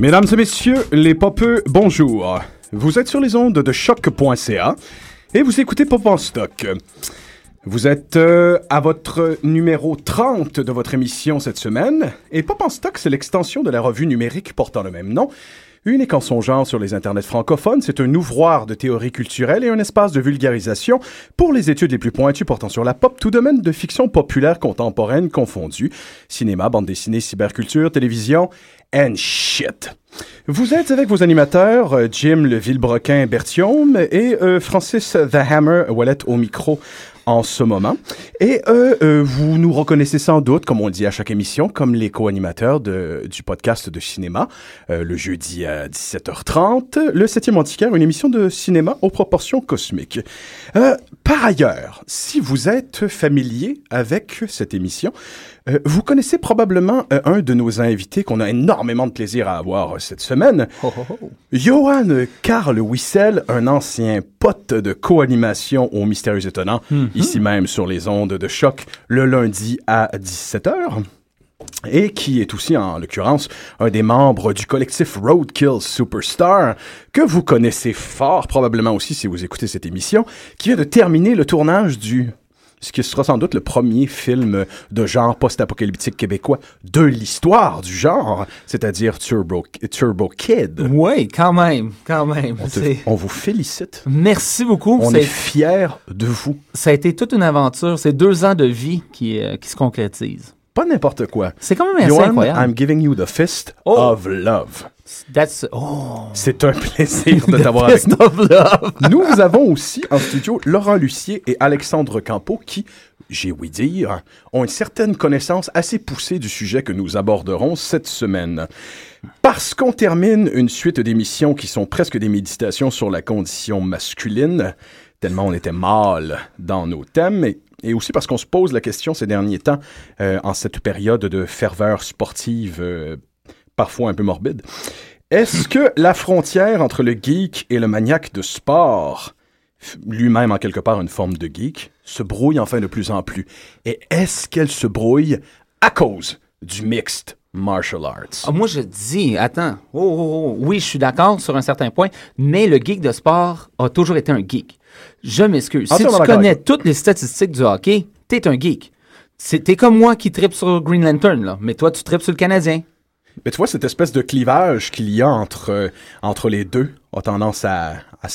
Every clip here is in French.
Mesdames et messieurs, les popeux, bonjour. Vous êtes sur les ondes de choc.ca et vous écoutez Pop en stock. Vous êtes euh, à votre numéro 30 de votre émission cette semaine et Pop en stock, c'est l'extension de la revue numérique portant le même nom. Unique en son genre sur les internets francophones, c'est un ouvroir de théorie culturelle et un espace de vulgarisation. Pour les études les plus pointues portant sur la pop, tout domaine de fiction populaire contemporaine confondue, cinéma, bande dessinée, cyberculture, télévision and shit. Vous êtes avec vos animateurs, euh, Jim le Villebrequin Bertium et euh, Francis The Hammer Wallet au micro en ce moment. Et euh, euh, vous nous reconnaissez sans doute, comme on le dit à chaque émission, comme les co-animateurs du podcast de cinéma, euh, le jeudi à 17h30, le 7e antiquaire, une émission de cinéma aux proportions cosmiques. Par ailleurs, si vous êtes familier avec cette émission, euh, vous connaissez probablement euh, un de nos invités qu'on a énormément de plaisir à avoir euh, cette semaine. Johan Karl Wissel, un ancien pote de co-animation au Mystérieux Étonnant, ici même sur les ondes de choc, le lundi à 17h. Et qui est aussi, en l'occurrence, un des membres du collectif Roadkill Superstar, que vous connaissez fort probablement aussi si vous écoutez cette émission, qui vient de terminer le tournage du ce qui sera sans doute le premier film de genre post-apocalyptique québécois de l'histoire du genre, c'est-à-dire Turbo, Turbo Kid. Oui, quand même, quand même. On, te- on vous félicite. Merci beaucoup. On Ça- est fiers de vous. Ça a été toute une aventure. C'est deux ans de vie qui, euh, qui se concrétisent. Pas n'importe quoi. C'est quand même assez Johan, incroyable. I'm giving you the fist Oh. of love. That's... Oh! C'est un plaisir de t'avoir avec nous. Nous avons aussi en studio Laurent Lucier et Alexandre Campo qui, j'ai ouï dire, ont une certaine connaissance assez poussée du sujet que nous aborderons cette semaine. Parce qu'on termine une suite d'émissions qui sont presque des méditations sur la condition masculine, tellement on était mâle dans nos thèmes, et, et aussi parce qu'on se pose la question ces derniers temps, euh, en cette période de ferveur sportive euh, parfois un peu morbide. Est-ce que la frontière entre le geek et le maniaque de sport, lui-même en quelque part une forme de geek, se brouille enfin de plus en plus? Et est-ce qu'elle se brouille à cause du mixed martial arts? Ah, moi, je dis, attends, oh, oh, oh, oui, je suis d'accord sur un certain point, mais le geek de sport a toujours été un geek. Je m'excuse. Si tu connais toutes les statistiques du hockey, t'es un geek. T'es comme moi qui tripe sur Green Lantern, là, mais toi, tu tripes sur le Canadien. Mais tu vois, cette espèce de clivage qu'il y a entre, euh, entre les deux a tendance à, à,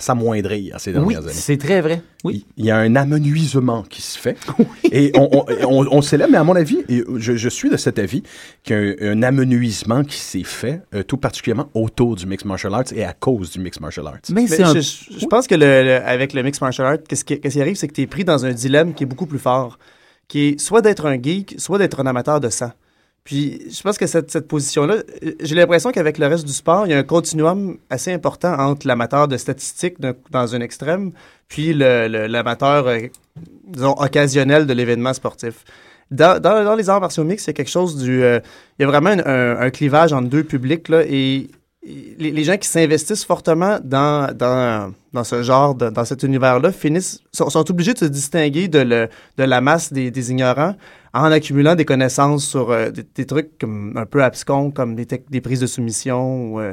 s'amoindrir ces Oui, dernières années. c'est très vrai. Oui. Il y a un amenuisement qui se fait. Et on, on, on, mais à mon avis, et je, je suis de cet avis, qu'il y a un, un amenuisement qui s'est fait, euh, tout particulièrement autour du mixed martial arts et à cause du mixed martial arts. Mais Mais c'est un... je, pense que le, le- avec le mix martial art, qu'est-ce qui, qu'est-ce qui arrive, c'est que tu es pris dans un dilemme qui est beaucoup plus fort, qui est soit d'être un geek, soit d'être un amateur de sang. Puis je pense que cette, cette position-là, j'ai l'impression qu'avec le reste du sport, il y a un continuum assez important entre l'amateur de statistiques dans un extrême, puis l'amateur, euh, disons, occasionnel de l'événement sportif. Dans, dans, les arts martiaux mixtes, a quelque chose du... euh, il y a vraiment un, un- un clivage entre deux publics, là, et les, gens qui s'investissent fortement dans, dans, dans ce genre, dans cet univers-là, finissent, sont, sont obligés de se distinguer de, la masse des, des ignorants en accumulant des connaissances sur euh, des, trucs un peu abscons, comme des, des prises de soumission. ou, euh,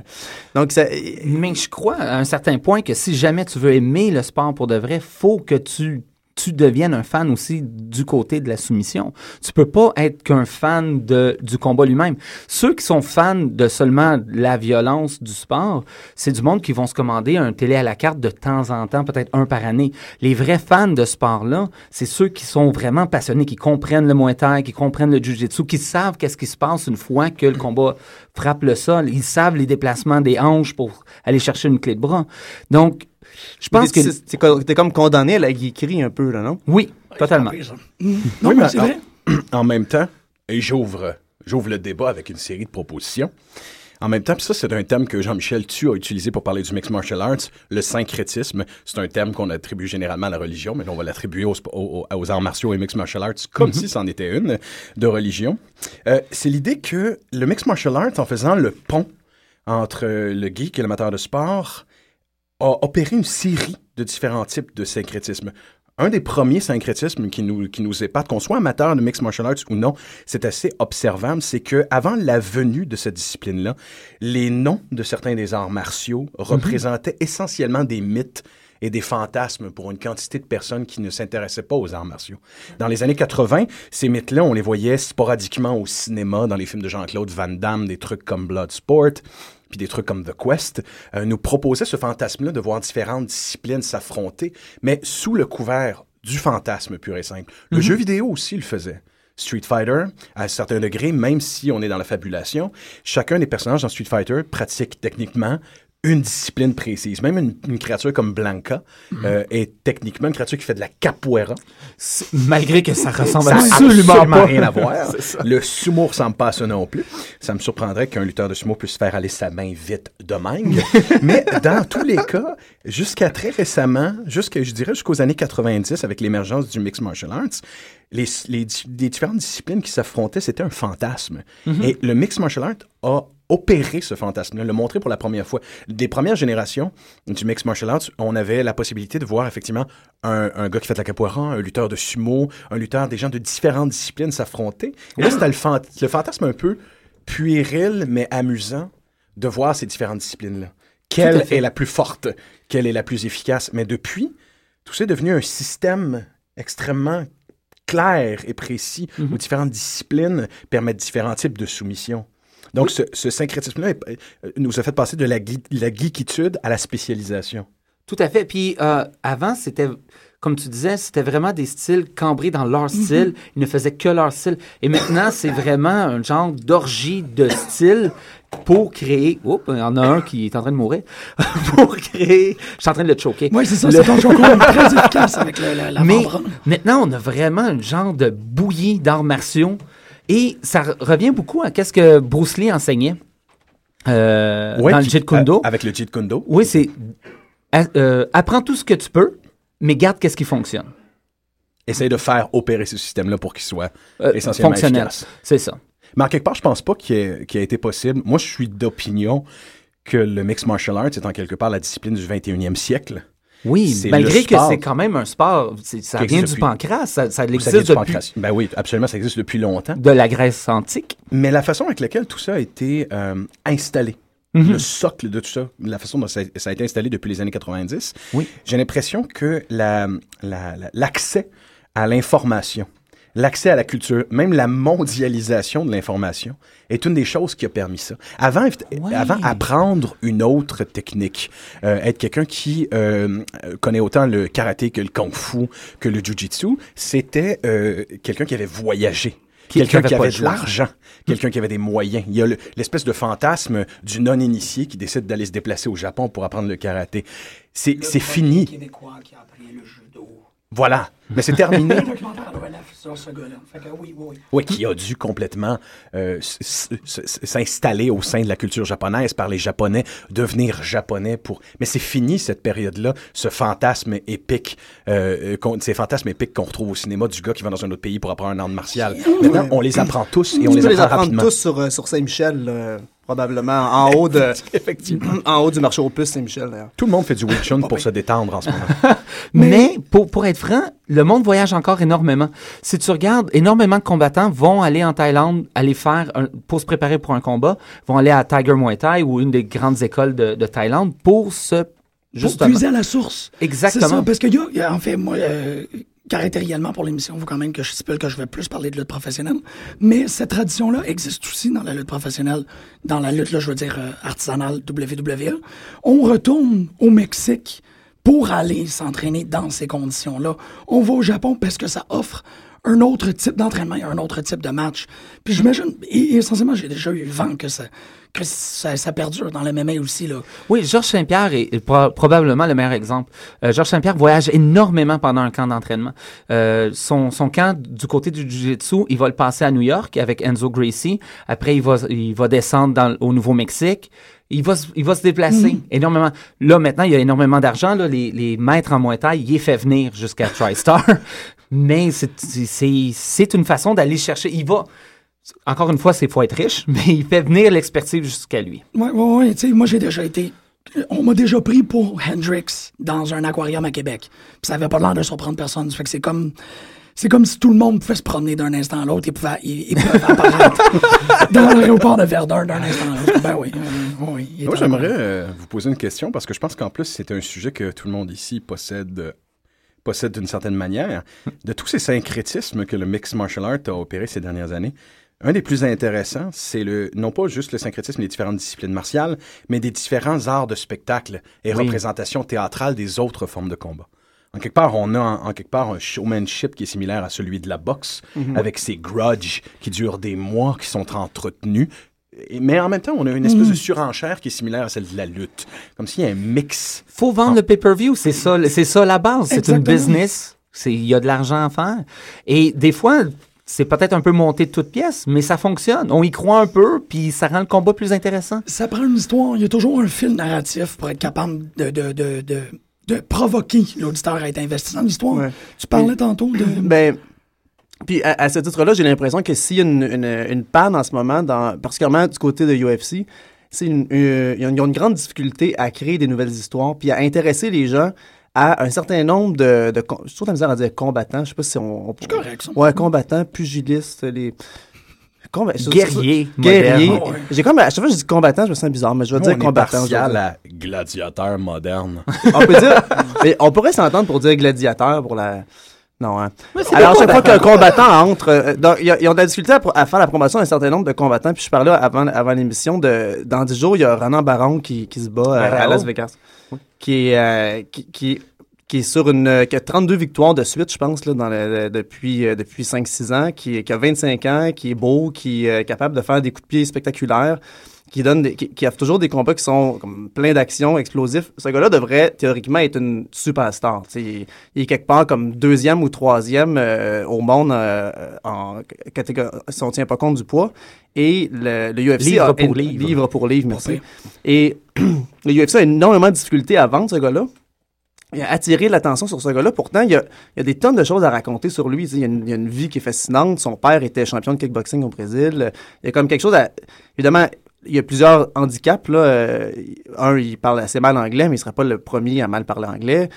donc, ça, Mais je crois à un certain point que si jamais tu veux aimer le sport pour de vrai, faut que tu tu deviennes un fan aussi du côté de la soumission. Tu peux pas être qu'un fan de, du combat lui-même. Ceux qui sont fans de seulement la violence du sport, c'est du monde qui vont se commander un télé à la carte de temps en temps, peut-être un par année. Les vrais fans de sport-là, c'est ceux qui sont vraiment passionnés, qui comprennent le Muay qui comprennent le Jiu-Jitsu, qui savent qu'est-ce qui se passe une fois que le combat frappe le sol. Ils savent les déplacements des hanches pour aller chercher une clé de bras. Donc, je pense que... T'es comme condamné à la geekerie un peu, là, non? Oui, totalement. Non, Oui, mais c'est vrai. En même temps, et j'ouvre, j'ouvre le débat avec une série de propositions. En même temps, puis ça, c'est un thème que Jean-Michel Tu a utilisé pour parler du mixed martial arts, le syncrétisme. C'est un thème qu'on attribue généralement à la religion, mais on va l'attribuer aux, arts martiaux et mixed martial arts comme si c'en était une de religion. Euh, c'est l'idée que le mixed martial arts, en faisant le pont entre le geek et l'amateur de sport, a opéré une série de différents types de syncrétisme. Un des premiers syncrétismes qui nous, qui nous épate, qu'on soit amateur de mixed martial arts ou non, c'est assez observable, c'est que avant la venue de cette discipline-là, les noms de certains des arts martiaux représentaient essentiellement des mythes et des fantasmes pour une quantité de personnes qui ne s'intéressaient pas aux arts martiaux. Dans les années 80, ces mythes-là, on les voyait sporadiquement au cinéma, dans les films de Jean-Claude Van Damme, des trucs comme Bloodsport, puis des trucs comme The Quest, euh, nous proposaient ce fantasme-là de voir différentes disciplines s'affronter, mais sous le couvert du fantasme pur et simple. Le jeu vidéo aussi le faisait. Street Fighter, à un certain degré, même si on est dans la fabulation, chacun des personnages dans Street Fighter pratique techniquement une discipline précise. Même une, une créature comme Blanca euh, est techniquement une créature qui fait de la capoeira. Malgré que ça ressemble Ça absolument, absolument pas. rien à voir. Le sumo ressemble pas à ça non plus. Ça me surprendrait qu'un lutteur de sumo puisse faire aller sa main vite de même. Mais dans tous les cas, jusqu'à très récemment, jusqu'à, je dirais jusqu'aux années 90, avec l'émergence du mixed martial arts, les, les, di- les différentes disciplines qui s'affrontaient, c'était un fantasme. Et le mixed martial art a opéré ce fantasme-là, le montré pour la première fois. Des premières générations du mixed martial arts, on avait la possibilité de voir effectivement un, un gars qui fait de la capoeira, un lutteur de sumo, un lutteur, des gens de différentes disciplines s'affronter. Et là, c'était le, fant- le fantasme un peu puéril, mais amusant de voir ces différentes disciplines-là. Quelle est la plus forte? Quelle est la plus efficace? Mais depuis, tout ça est devenu un système extrêmement clair et précis où différentes disciplines permettent différents types de soumission. Donc, ce, ce syncrétisme-là euh, nous a fait passer de la, la geekitude à la spécialisation. Tout à fait. Puis euh, avant, c'était, comme tu disais, c'était vraiment des styles cambrés dans leur style. Ils ne faisaient que leur style. Et maintenant, c'est vraiment un genre d'orgie de style pour créer. Oups, il y en a un qui est en train de mourir. pour créer. Je suis en train de le choquer. Oui, c'est ça, Le- c'est très efficace avec le- la, la Mais maintenant, on a vraiment un genre de bouillie d'arts martiaux. Et ça re- revient beaucoup à qu'est-ce que Bruce Lee enseignait euh, dans le Jeet Kune Do. euh, avec le Jeet Kune Do. Oui, c'est euh, apprends tout ce que tu peux, mais garde qu'est-ce qui fonctionne. Essaye de faire opérer ce système-là pour qu'il soit Euh, essentiellement fonctionnel. efficace. C'est ça. Mais en quelque part, je pense pas qu'il ait, ait été possible. Moi, je suis d'opinion que le mixed martial arts est en quelque part la discipline du 21e siècle. Oui, malgré que c'est quand même un sport, ça vient du pancras, ça, ça ça existe vient du depuis pancras. Ben oui, absolument, ça existe depuis longtemps. de la Grèce antique. Mais la façon avec laquelle tout ça a été euh, installé, Mhm. le socle de tout ça, la façon dont ça, ça a été installé depuis les années 90, Oui. j'ai l'impression que la- la- la- l'accès à l'information, l'accès à la culture, même la mondialisation de l'information est une des choses qui a permis ça. Avant, avant apprendre une autre technique, euh, être quelqu'un qui euh, connaît autant le karaté que le kung-fu, que le jujitsu, c'était euh, quelqu'un qui avait voyagé. Quelqu'un qui qui avait de l'argent, quelqu'un qui avait des moyens. Il y a le- l'espèce de fantasme du non-initié qui décide d'aller se déplacer au Japon pour apprendre le karaté. C'est c'est fini. Québécois qui a appris le judo. Voilà. Mais c'est terminé. Oui, qui a dû complètement euh, s'installer au sein de la culture japonaise par les Japonais, devenir japonais pour. Mais c'est fini cette période-là, ce fantasme épique, euh, qu'on- ces fantasmes épiques qu'on retrouve au cinéma du gars qui va dans un autre pays pour apprendre un art martial. Maintenant, on les apprend tous et on les les apprend apprendre rapidement. tous sur, euh, sur Saint-Michel, euh, probablement, en haut, de, Effectivement. en haut du marché aux puces Saint-Michel, d'ailleurs. Tout le monde fait du Wing Chun pour se détendre en ce moment. Mais, pour, pour être franc, le monde voyage encore énormément. Si tu regardes, énormément de combattants vont aller en Thaïlande, aller faire, un- pour se préparer pour un combat, vont aller à Tiger Muay Thai ou une des grandes écoles de, de Thaïlande pour se... Pour Justement. puiser à la source. Exactement. C'est ça, parce que, y a- y a- en fait, moi, euh, caractériellement pour l'émission, il quand même que je stipule que je vais plus parler de lutte professionnelle. Mais cette tradition-là existe aussi dans la lutte professionnelle, dans la lutte, là, je veux dire, euh, artisanale WWE. On retourne au Mexique pour aller s'entraîner dans ces conditions-là. On va au Japon parce que ça offre un autre type d'entraînement, un autre type de match. Puis j'imagine, essentiellement, j'ai déjà eu vent que ça, que ça, ça perdure dans le MMA aussi. Là. Oui, Georges Saint-Pierre est, est pro- probablement le meilleur exemple. Euh, Georges Saint-Pierre voyage énormément pendant un camp d'entraînement. Euh, son, son camp du côté du Jiu-Jitsu, il va le passer à New York avec Enzo Gracie. Après, il va, il va descendre dans, au Nouveau-Mexique. Il va, se- il va se déplacer énormément. Là, maintenant, il y a énormément d'argent. Les, les maîtres en Muay Thai, il est fait venir jusqu'à TriStar. Mais c'est une façon d'aller chercher. Il va... Encore une fois, c'est faut être riche, mais il fait venir l'expertise jusqu'à lui. Ouais, ouais, ouais. Tu sais, moi, j'ai déjà été. On m'a déjà pris pour Hendrix dans un aquarium à Québec. Puis ça avait pas l'air de surprendre personne. Ça fait que c'est comme. C'est comme si tout le monde pouvait se promener d'un instant à l'autre et pouvait, ils, ils peuvent apparaître dans l'aéroport de Verdun d'un instant à l'autre. Ben oui. euh, oui il Moi, j'aimerais euh, vous poser une question parce que je pense qu'en plus, c'est un sujet que tout le monde ici possède, euh, possède d'une certaine manière. De tous ces syncrétismes que le mixed martial art a opéré ces dernières années, un des plus intéressants, c'est le non pas juste le syncrétisme des différentes disciplines martiales, mais des différents arts de spectacle et Oui. représentations théâtrales des autres formes de combat. En quelque part, on a en, en quelque part un showmanship qui est similaire à celui de la boxe, avec ses grudges qui durent des mois, qui sont entretenus. Et- Mais en même temps, on a une espèce de surenchère qui est similaire à celle de la lutte. Comme s'il y a un mix. faut vendre le pay-per-view, c'est ça, c'est ça la base. C'est une business. Il y a de l'argent à faire. Et des fois, c'est peut-être un peu monté de toutes pièces, mais ça fonctionne. On y croit un peu, puis ça rend le combat plus intéressant. Ça prend une histoire. Il y a toujours un fil narratif pour être capable de, de, de, de, de provoquer l'auditeur à être investi dans l'histoire. Ouais. Tu parlais tantôt de. Ben, puis à, à ce titre-là, j'ai l'impression que s'il y a une, une, une panne en ce moment, dans, particulièrement du côté de UFC, c'est une, une- ont ils ont une grande difficulté à créer des nouvelles histoires, puis à intéresser les gens à un certain nombre de... je trouve la misère à dire combattants, je sais pas si on... on C'est correct, ça. Ouais, combattants, pugilistes, les... comba- Guerrier, Guerrier. Ah ouais. J'ai comme... À chaque fois que je dis combattant, je me sens bizarre, mais je vais dire on est combattant. je vais partial dire. à gladiateur moderne. On peut dire... mais on pourrait s'entendre pour dire gladiateur pour la... Non, hein. Alors, chaque fois qu'un combattant entre, euh, dans- il y a- ils ont de la difficulté à, faire la promotion d'un certain nombre de combattants. Puis je parlais avant, avant l'émission de, dans 10 jours, il y a Ronan Baron qui, qui se bat à. Las Vegas. Qui est, euh, qui, qui, qui est sur une, qui a 32 victoires de suite, je pense, là, dans le- le- depuis, euh, depuis 5-6 ans, qui, qui a 25 ans, qui est beau, qui est euh, capable de faire des coups de pied spectaculaires, qui donne des, qui, qui a toujours des combats qui sont comme, pleins d'actions, explosifs. Ce gars-là devrait théoriquement être une superstar. Il, il est quelque part comme deuxième ou troisième euh, au monde euh, en catégorie, si on tient pas compte du poids. Et le, le UFC Livre a, pour livre. livre pour livre, merci. Et le UFC a énormément de difficultés à vendre ce gars-là. Et à attirer l'attention sur ce gars-là. Pourtant, il y, a, il y a des tonnes de choses à raconter sur lui. Il a il y a une vie qui est fascinante. Son père était champion de kickboxing au Brésil. Il y a comme quelque chose à... Évidemment, il y a plusieurs handicaps. Là. Euh, un, il parle assez mal anglais, mais il ne serait pas le premier à mal parler anglais.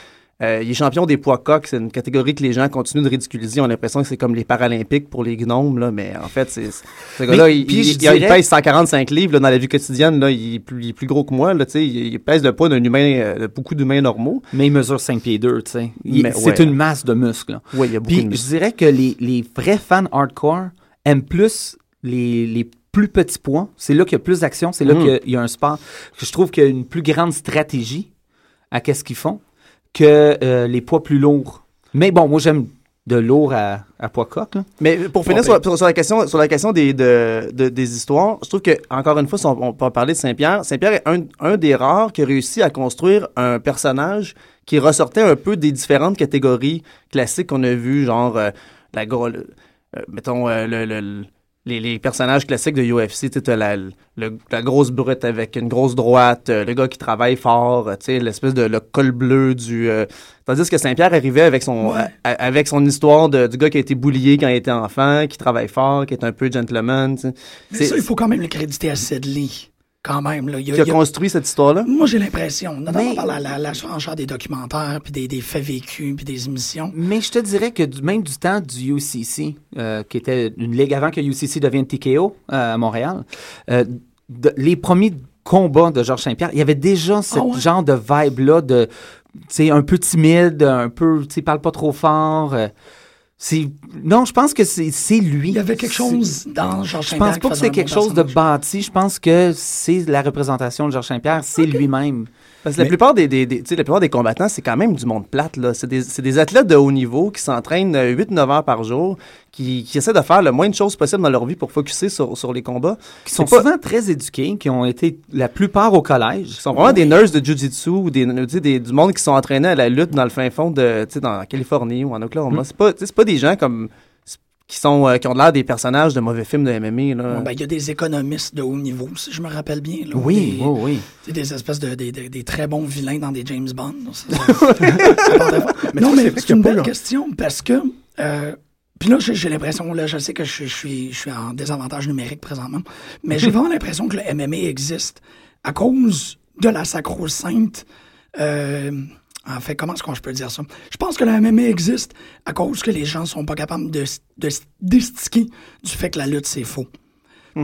Euh, il est champion des poids coqs. C'est une catégorie que les gens continuent de ridiculiser. On a l'impression que c'est comme les Paralympiques pour les gnomes, là, mais en fait, c'est ce gars-là, il, pèse 145 livres là, dans la vie quotidienne. Là, il, est plus, il est plus gros que moi. Là, il, pèse le poids d'un humain, euh, de beaucoup d'humains normaux. Mais il mesure 5 pieds 2, tu sais. Il- Mais C'est ouais. une masse de muscles. là. Oui, il y a beaucoup Puis de je dirais que les, les vrais fans hardcore aiment plus les, les plus petits points. C'est là qu'il y a plus d'action. C'est là Mhm. qu'il y a un sport je trouve qu'il y a une plus grande stratégie à qu'est-ce qu'ils font que euh, les poids plus lourds. Mais bon, moi j'aime de lourd à, à poids coq. là. Mais pour finir sur, sur- sur la question, sur la question des, de, de- des histoires, je trouve que, encore une fois, si on, on peut parler de Saint-Pierre, Saint-Pierre est un, un des rares qui a réussi à construire un personnage qui ressortait un peu des différentes catégories classiques qu'on a vues, genre euh, la euh, mettons, euh, le- le- le- les, les personnages classiques de UFC, tu sais, la, le- la grosse brute avec une grosse droite, euh, le gars qui travaille fort, euh, tu sais, l'espèce de le col bleu du... euh, tandis que Saint-Pierre arrivait avec son, Ouais. a- avec son histoire de, du gars qui a été boulié quand il était enfant, qui travaille fort, qui est un peu gentleman, tu sais. Mais ça, il faut quand même le créditer à Sedley. Quand même, là. Y a- qui a il y a- construit cette histoire-là? Moi, j'ai l'impression, notamment Mais- par la, la, la surenchère des documentaires, puis des, des faits vécus, puis des émissions. Mais je te dirais que du, même du temps du UCC, euh, qui était une ligue avant que UCC devienne TKO euh, à Montréal, euh, de- les premiers combats de Georges Saint-Pierre, il y avait déjà ce Ah ouais? genre de vibe-là de, un peu timide, un peu, tu parle pas trop fort. Non, je pense que c'est, lui. Il y avait quelque chose dans Georges Je Saint-Pierre. pense pas que c'est quelque chose de bâti. Je pense que c'est la représentation de Georges Saint-Pierre. C'est lui-même. Parce que la plupart des, des, la plupart des combattants, c'est quand même du monde plate. là. C'est des, c'est des athlètes de haut niveau qui s'entraînent 8-9 heures par jour, qui, qui essaient de faire le moins de choses possible dans leur vie pour focuser sur, sur les combats. Qui sont C'est pas- souvent très éduqués, qui ont été la plupart au collège. Ils sont vraiment des nurses de jiu-jitsu ou des, des- du monde qui sont entraînés à la lutte dans le fin fond de, dans la Californie ou en Oklahoma. C'est pas, tu sais, c'est pas des gens comme qui sont euh, qui ont l'air des personnages de mauvais films de MMA. Là. Ben, il y a des économistes de haut niveau, si je me rappelle bien. là. Oui, Des- oui, oui. C'est des espèces de des, des- des très bons vilains dans des James Bond. Ça. Mais non, mais c'est une belle question parce que. euh, puis là, j'ai j'ai l'impression, là, je sais que je, je suis, je suis en désavantage numérique présentement, mais j'ai vraiment l'impression que le MMA existe à cause de la sacro-sainte. euh, en fait, comment est-ce que je peux dire ça? Je pense que le MMA existe à cause que les gens sont pas capables de, de, d'estiquer du fait que la lutte, c'est faux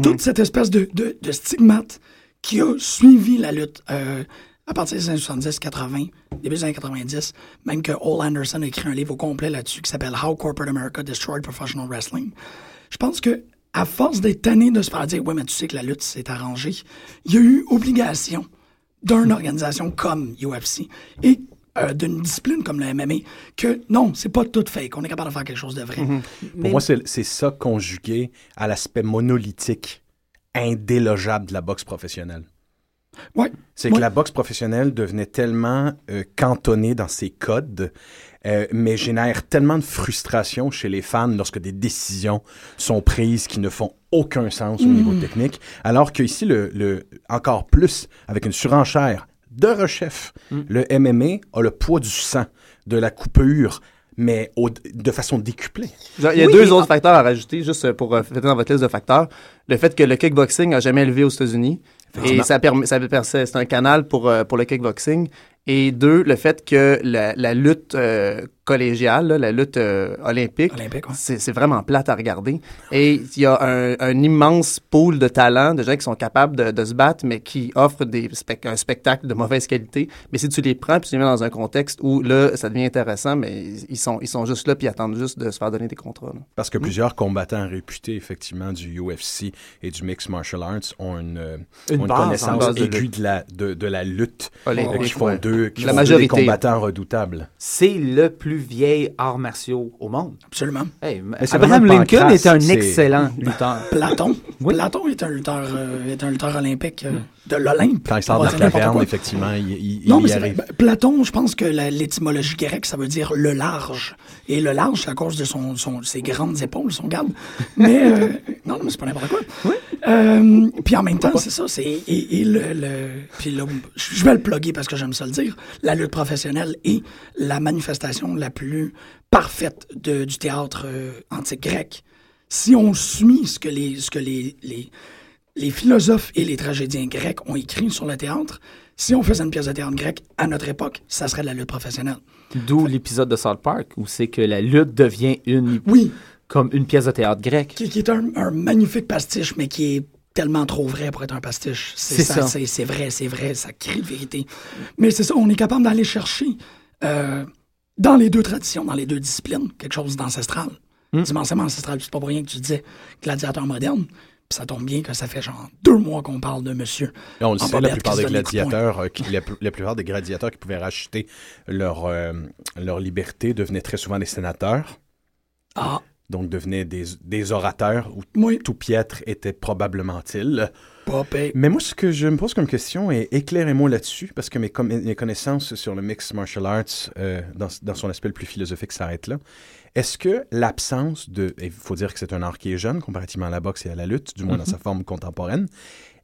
toute cette espèce de, de, de stigmate qui a suivi la lutte euh, à partir des années 70, 80, début des années 90, même que Ole Anderson a écrit un livre au complet là-dessus qui s'appelle How Corporate America Destroyed Professional Wrestling. Je pense que à force d'être tanné de se faire dire, ouais, mais tu sais que la lutte s'est arrangée, il y a eu obligation d'une organisation comme UFC et euh, d'une discipline comme le MMA que non, c'est pas tout fake. On est capable de faire quelque chose de vrai. Pour moi, c'est ça conjugué à l'aspect monolithique, indélogeable de la boxe professionnelle. Ouais. C'est que la boxe professionnelle devenait tellement euh, cantonnée dans ses codes, euh, mais génère tellement de frustration chez les fans lorsque des décisions sont prises qui ne font aucun sens au niveau technique, alors qu'ici, le, le, encore plus, avec une surenchère de rechef, le MMA a le poids du sang, de la coupure, mais au- de façon décuplée. Genre, Il y a Oui, deux autres facteurs à rajouter, juste euh, pour euh, dans votre liste de facteurs. Le fait que le kickboxing n'a jamais élevé aux États-Unis. Et ça permet, ça c'est un canal pour, euh, pour le kickboxing. Et deux, le fait que la, la lutte euh, collégiale, là, la lutte euh, olympique, Olympique, ouais. c'est c'est vraiment plate à regarder. Et il y a un, un immense pool de talents, de gens qui sont capables de, de se battre, mais qui offrent des un spectacle de mauvaise qualité. Mais si tu les prends puis tu les mets dans un contexte où là, ça devient intéressant, mais ils sont, ils sont juste là puis ils attendent juste de se faire donner des contrats. là. Parce que plusieurs combattants réputés, effectivement, du UFC et du Mixed Martial Arts ont une, euh, Une ont base, connaissance base aiguë de la, de, de la lutte, Olympique, euh, qui font ouais. d'eux qui La font d'eux des majorité. combattants redoutables. C'est le plus vieil art martiaux au monde. Absolument. Hey, Abraham Lincoln était un excellent lutteur. Platon. Oui. Platon est un lutteur, euh, est un lutteur olympique euh, de l'Olympe. Quand ils sortent On de la caverne, effectivement, il, il, Non, il mais y arrive. Ben, Platon, je pense que l'étymologie grecque, ça veut dire le large. Et le large, à cause de son, son- ses grandes épaules, son garde. Mais, euh, non, mais c'est pas n'importe quoi. Euh, puis en même temps, c'est ça, c'est, et, et le, le- puis là, je vais le plugger parce que j'aime ça le dire, la lutte professionnelle est la manifestation la plus parfaite de- du théâtre euh, antique grec. Si on suit ce que les, ce que les, les, les philosophes et les tragédiens grecs ont écrit sur le théâtre, si on faisait une pièce de théâtre grecque à notre époque, ça serait de la lutte professionnelle. D'où l'épisode de South Park où c'est que la lutte devient une Oui, comme une pièce de théâtre grecque. qui, qui est un, un magnifique pastiche, mais qui est tellement trop vrai pour être un pastiche. C'est ça. C'est c'est vrai, c'est vrai, ça crie de vérité. Mais c'est ça, on est capable d'aller chercher euh, dans les deux traditions, dans les deux disciplines, quelque chose d'ancestral. Hmm. Immensément ancestral. C'est pas pour rien que tu disais gladiateur moderne. Ça tombe bien que ça fait genre deux mois qu'on parle de monsieur. Et on le sait, la plupart des gladiateurs, euh, qui- la, pl- la plupart des gladiateurs qui pouvaient racheter leur, euh, leur liberté devenaient très souvent des sénateurs, Ah, donc devenaient des, des orateurs où tout piètre était probablement-il. Mais moi, ce que je me pose comme question, et éclairez-moi là-dessus, parce que mes, connaissances sur le mix martial arts, euh, dans, dans son aspect le plus philosophique, s'arrêtent là. Est-ce que l'absence de... Il faut dire que c'est un art qui est jeune, comparativement à la boxe et à la lutte, du moins dans sa forme contemporaine.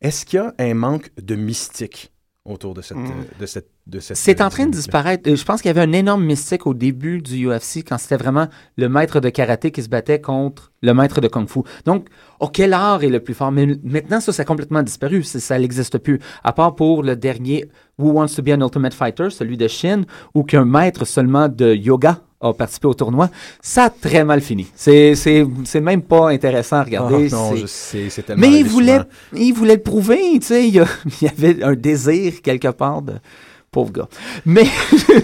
Est-ce qu'il y a un manque de mystique autour de cette... Mm. euh, de cette, de cette C'est en train de disparaître. Euh, Je pense qu'il y avait un énorme mystique au début du UFC quand c'était vraiment le maître de karaté qui se battait contre le maître de kung fu. Donc, oh, quel art est le plus fort? Mais maintenant, ça, ça a complètement disparu. Ça n'existe plus. À part pour le dernier Who Wants to be an Ultimate Fighter, celui de Chine, où qu'un maître seulement de yoga a participé au tournoi. Ça a très mal fini. C'est c'est- c'est même pas intéressant à Ah, regarder. non, C'est- je sais, c'est tellement mais il voulait, il voulait le prouver, tu sais. Il, y a- il y avait un désir quelque part de pauvre gars. Mais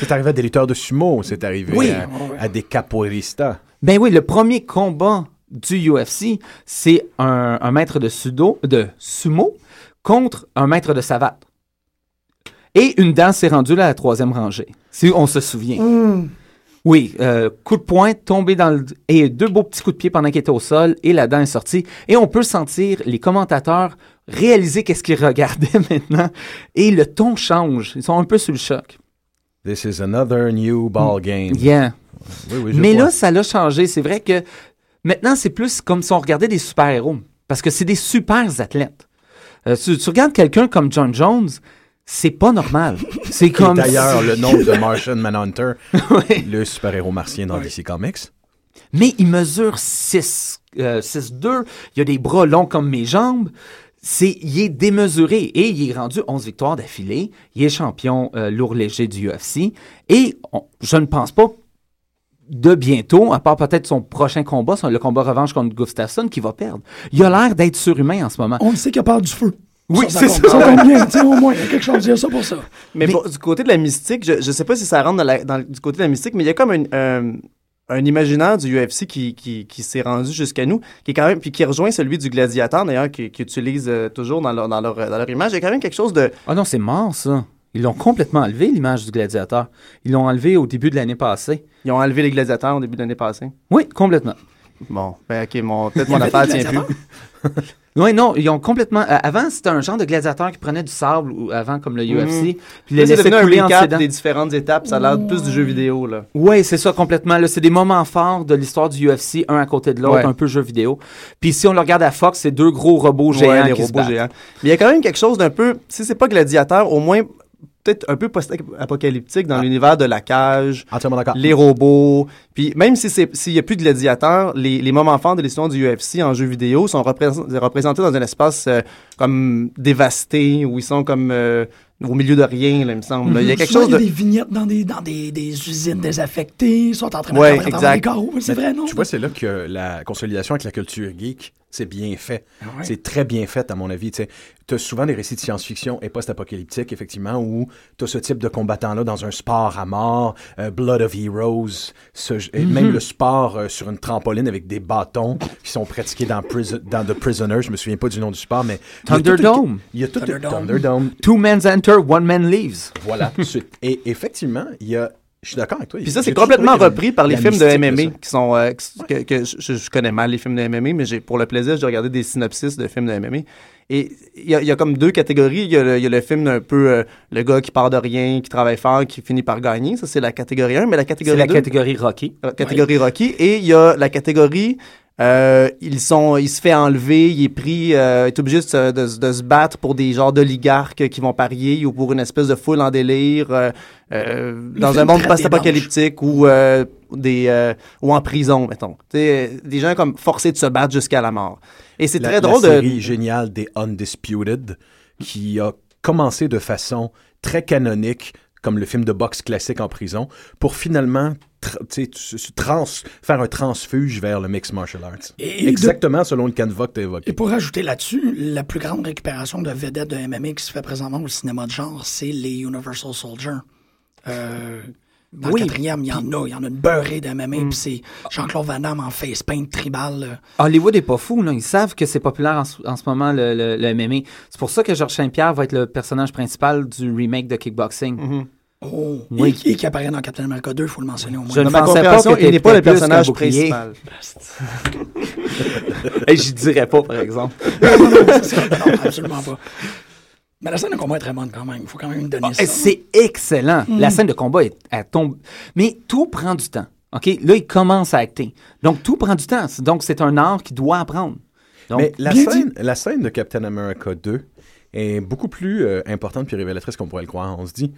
C'est arrivé à des lutteurs de sumo, c'est arrivé Oui. à, à des capoeiristas. ben oui, le premier combat du UFC, c'est un, un maître de sudo, de sumo contre un maître de savate. Et une dent s'est rendue à la troisième rangée, si on se souvient. Oui, euh, coup de poing, tombé dans le... Et deux beaux petits coups de pied pendant qu'il était au sol, et la dent est sortie. Et on peut sentir les commentateurs réaliser qu'est-ce qu'ils regardaient maintenant. Et le ton change. Ils sont un peu sous le choc. This is another new ball game. Yeah. Oui, oui, je Mais vois. là, ça l'a changé. C'est vrai que maintenant, c'est plus comme si on regardait des super-héros. Parce que c'est des super athlètes. Euh, tu, tu regardes quelqu'un comme John Jones, c'est pas normal. C'est comme. d'ailleurs le nom de Martian Manhunter, le super-héros martien dans DC Comics. Mais il mesure 6, 6'2. Il a des bras longs comme mes jambes. C'est, il est démesuré et il est rendu 11 victoires d'affilée. Il est champion euh, lourd léger du UFC. Et on- je ne pense pas de bientôt, à part peut-être son prochain combat, son- le combat revanche contre Gustafsson, qui va perdre. Il a l'air d'être surhumain en ce moment. On le sait qu'il a peur du feu. Oui, ça, c'est ça. sais, au moins, il y a quelque chose à dire ça pour ça. Mais, Mais- pour- du côté de la mystique, je, je sais pas si ça rentre dans la- dans- du côté de la mystique, mais il y a comme un, un, un imaginaire du UFC qui, qui, qui s'est rendu jusqu'à nous, qui est quand même, puis qui rejoint celui du gladiateur d'ailleurs, qui, qui utilise euh, toujours dans leur, dans, leur, dans leur image. Il y a quand même quelque chose de. Ah non, c'est mort, ça. Ils l'ont complètement enlevé, l'image du gladiateur. Ils l'ont enlevé au début de l'année passée. Ils ont enlevé les gladiateurs au début de l'année passée? Oui, complètement. Bon, ben ok, mon, peut-être Il y mon affaire tient plus. Oui, non, ils ont complètement. euh, avant, c'était un genre de gladiateur qui prenait du sable, ou avant, comme le UFC, puis Là, les laissait couler un en des différentes étapes. Ça a l'air plus du jeu vidéo, là. Oui, c'est ça, complètement. Là, c'est des moments forts de l'histoire du UFC, un à côté de l'autre, Ouais. un peu jeu vidéo. Puis si on le regarde à Fox, c'est deux gros robots géants Ouais, les qui se robots battent. géants. Mais il y a quand même quelque chose d'un peu, si c'est pas gladiateur, au moins peut-être un peu post-apocalyptique dans l'univers de la cage, Entièrement d'accord. les robots. Puis même si c'est s'il y a plus de gladiateurs, les, les moments forts de l'histoire du UFC en jeu vidéo sont représent- représentés dans un espace euh, comme dévasté où ils sont comme euh, au milieu de rien, là, il me semble. Il y a quelque Souvent, chose il y a de des vignettes dans des, dans des, des usines désaffectées, ils sont en train de Ouais, exact. les carreaux. C'est vrai, non? Tu vois, c'est là que la consolidation avec la culture geek, c'est bien fait. Ah ouais. C'est très bien fait, à mon avis. Tu as souvent des récits de science-fiction et post-apocalyptiques, effectivement, où tu as ce type de combattant-là dans un sport à mort, euh, Blood of Heroes, ce- et Mhm. même le sport euh, sur une trampoline avec des bâtons qui sont pratiqués dans, Prison- dans The Prisoner. Je me souviens pas du nom du sport, mais... Thunderdome. Il y a tout un- Thunderdome. Thunderdome. Two men enter, one man leaves. Voilà. Et effectivement, il y a... Je suis d'accord avec toi. Puis ça, c'est complètement repris par les la films de MMA qui sont euh, que, que je, je connais mal les films de MMA, mais j'ai pour le plaisir, j'ai regardé des synopsis de films de MMA. Et il y a, il y a comme deux catégories. Il y a le, il y a le film un peu euh, le gars qui part de rien, qui travaille fort, qui finit par gagner. Ça, c'est la catégorie 1. Mais la C'est catégorie la 2, catégorie Rocky. euh, catégorie Rocky. Et il y a la catégorie euh, ils sont, il se fait enlever, il est pris, euh, il est obligé de se, de se- de se battre pour des genres d'oligarques qui vont parier ou pour une espèce de foule en délire euh, euh, dans un monde post-apocalyptique ou euh, des euh, ou en prison, mettons. Tu sais, des gens comme forcés de se battre jusqu'à la mort. Et c'est la, très la drôle série de. géniale des Undisputed qui a commencé de façon très canonique comme le film de boxe classique en prison pour finalement tra- trans, faire un transfuge vers le mixed martial arts. Et- Exactement selon le canevas que tu as évoqué. Et pour rajouter là-dessus, la plus grande récupération de vedettes de MMA qui se fait présentement au cinéma de genre, c'est les Universal Soldier. Euh, dans Oui. le quatrième, il y en a, il y en a une beurrée de MMA, Mm. puis c'est Jean-Claude Van Damme en face paint tribal. là. Hollywood est pas fou, là. Ils savent que c'est populaire en, ce- en ce moment, le, le- le MMA. C'est pour ça que Georges Saint-Pierre va être le personnage principal du remake de Kickboxing. Mhm. Oh, Oui. et, et qui apparaît dans Captain America 2, il faut le mentionner au moins. Je ne Dans ma pensais pas compréhension, que il n'est pas le personnage principal. Et j'y dirais pas, par exemple. Non, absolument pas. Mais la scène de combat est très bonne quand même. Il faut quand même donner ça. C'est excellent. La scène de combat, est, elle tombe. Mais tout prend du temps. OK? Là, il commence à acter. Donc, tout prend du temps. Donc, c'est un art qui doit apprendre. Donc, Mais la scène, la scène de Captain America 2 est beaucoup plus euh, importante puis révélatrice qu'on pourrait le croire. On se dit,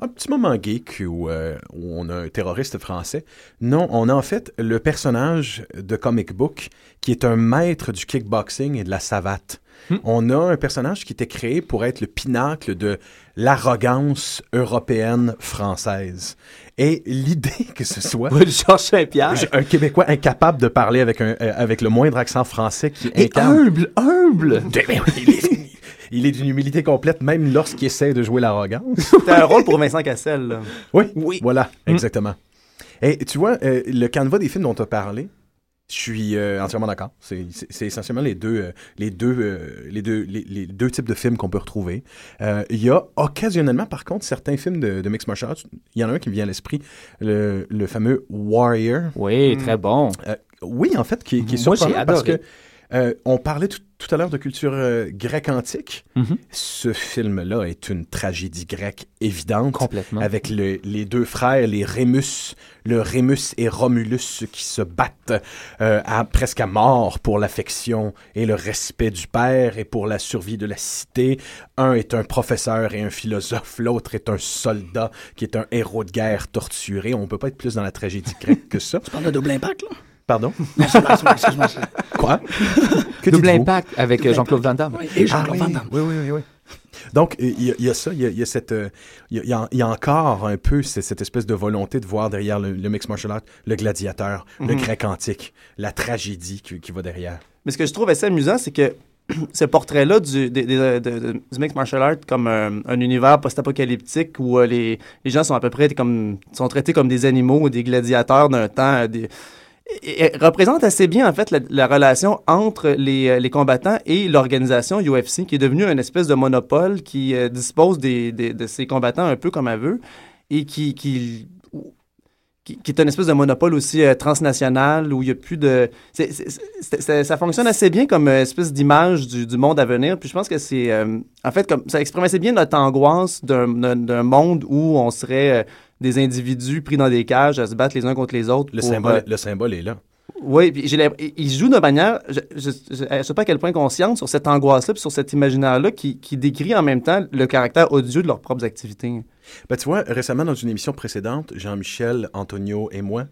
un petit moment geek où, euh, où on a un terroriste français. Non, on a en fait le personnage de comic book qui est un maître du kickboxing et de la savate. On a un personnage qui était créé pour être le pinacle de l'arrogance européenne française. Et l'idée que ce soit Georges Saint-Pierre. un Québécois incapable de parler avec, un, euh, avec le moindre accent français qui Et incarne humble, humble. mais oui, il est, il est d'une humilité complète, même lorsqu'il essaie de jouer l'arrogance. C'était un rôle pour Vincent Cassel. là. Oui, Oui. Voilà, exactement. Et tu vois, euh, le canevas des films dont tu as parlé, Je suis euh, entièrement d'accord. C'est essentiellement les deux, euh, les deux, euh, les deux, les, les deux types de films qu'on peut retrouver. Euh, Il y a occasionnellement, par contre, certains films de, de mixed martial arts. Il y en a un qui me vient à l'esprit, le, le fameux Warrior. Oui, très bon. Euh, oui, en fait, qui, qui est Moi, surprenant parce que euh, on parlait tout, tout à l'heure de culture euh, grecque antique. Mhm. Ce film-là est une tragédie grecque évidente. Complètement. Avec le- les deux frères, les Rémus, le Rémus et Romulus qui se battent euh, à, presque à mort pour l'affection et le respect du père et pour la survie de la cité. Un est un professeur et un philosophe, l'autre est un soldat qui est un héros de guerre torturé. On peut pas être plus dans la tragédie grecque que ça. Tu parles de double impact, là? Pardon? Non, excuse-moi. Quoi? Que Double? Impact avec euh, Double Jean-Claude Van Damme. Oui, et Ah Jean-Claude oui, Van Damme. oui, oui, oui, oui. Donc, il y, a- il y a ça, il y a, il y a cette, euh, il y a- il y a, il y a encore un peu cette, cette espèce de volonté de voir derrière le, le mixed martial art le gladiateur, le grec antique, la tragédie qui, qui va derrière. Mais ce que je trouve assez amusant, c'est que ce portrait-là du, des- des- de- de- du mixed martial art comme un, un univers post-apocalyptique où euh, les, les gens sont à peu près comme, sont traités comme des animaux ou des gladiateurs d'un temps. euh, Des, représente assez bien en fait la, la relation entre les, euh, les combattants et l'organisation UFC qui est devenue une espèce de monopole qui euh, dispose de ses combattants un peu comme elle veut et qui, qui, qui, est une espèce de monopole aussi euh, transnational où il n'y a plus de... ça fonctionne assez bien comme espèce d'image du, monde à venir. Puis je pense que c'est... en fait, comme ça exprime assez bien notre angoisse d'un- monde où on serait des individus pris dans des cages à se battre les uns contre les autres. Le, pour, symbole, euh, le symbole est là. oui, puis il- joue de manière, je je sais pas à quel point consciente sur cette angoisse-là, puis sur cet imaginaire-là qui, qui décrit en même temps le caractère odieux de leurs propres activités. Ben, tu vois, récemment, dans une émission précédente, Jean-Michel, Antonio et moi,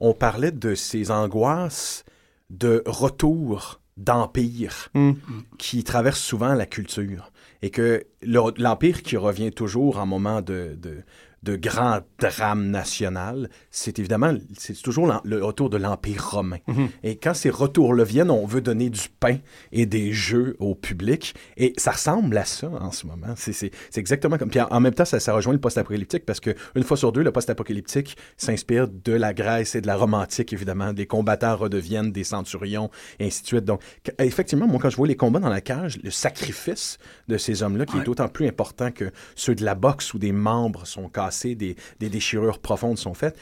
on parlait de ces angoisses de retour d'empire Hmm. qui traversent souvent la culture. Et que le- l'empire qui revient toujours en moment de, de, de grand drame national, c'est évidemment, c'est toujours le retour de l'empire romain. Et quand ces retours-là viennent, on veut donner du pain et des jeux au public. Et ça ressemble à ça en ce moment. C'est exactement comme. Puis en, en même temps, ça, ça rejoint le post-apocalyptique parce que une fois sur deux, le post-apocalyptique s'inspire de la Grèce et de la romantique, évidemment. Des combattants redeviennent des centurions et ainsi de suite. Donc, effectivement, moi, quand je vois les combats dans la cage, le sacrifice de ces hommes-là, qui est d'autant plus important que ceux de la boxe où des membres sont cassés, des, des déchirures profondes sont faites,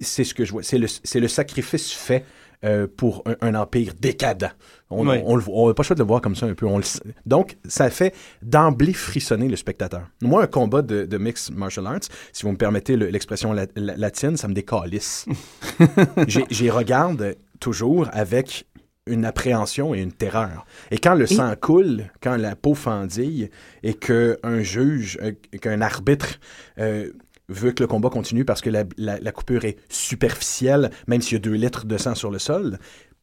c'est ce que je vois. C'est le, le sacrifice fait euh, pour un, un empire décadent. On Oui. n'a pas le choix de le voir comme ça un peu. On le sait. Donc, ça fait d'emblée frissonner le spectateur. Moi, un combat de, de mixed martial arts, si vous me permettez le- l'expression la- la- latine, ça me décalisse. J'y regarde toujours avec une appréhension et une terreur. Et quand le sang coule, quand la peau fendille et qu'un juge, euh, qu'un arbitre euh, veut que le combat continue parce que la, la- la coupure est superficielle, même s'il y a deux litres de sang sur le sol,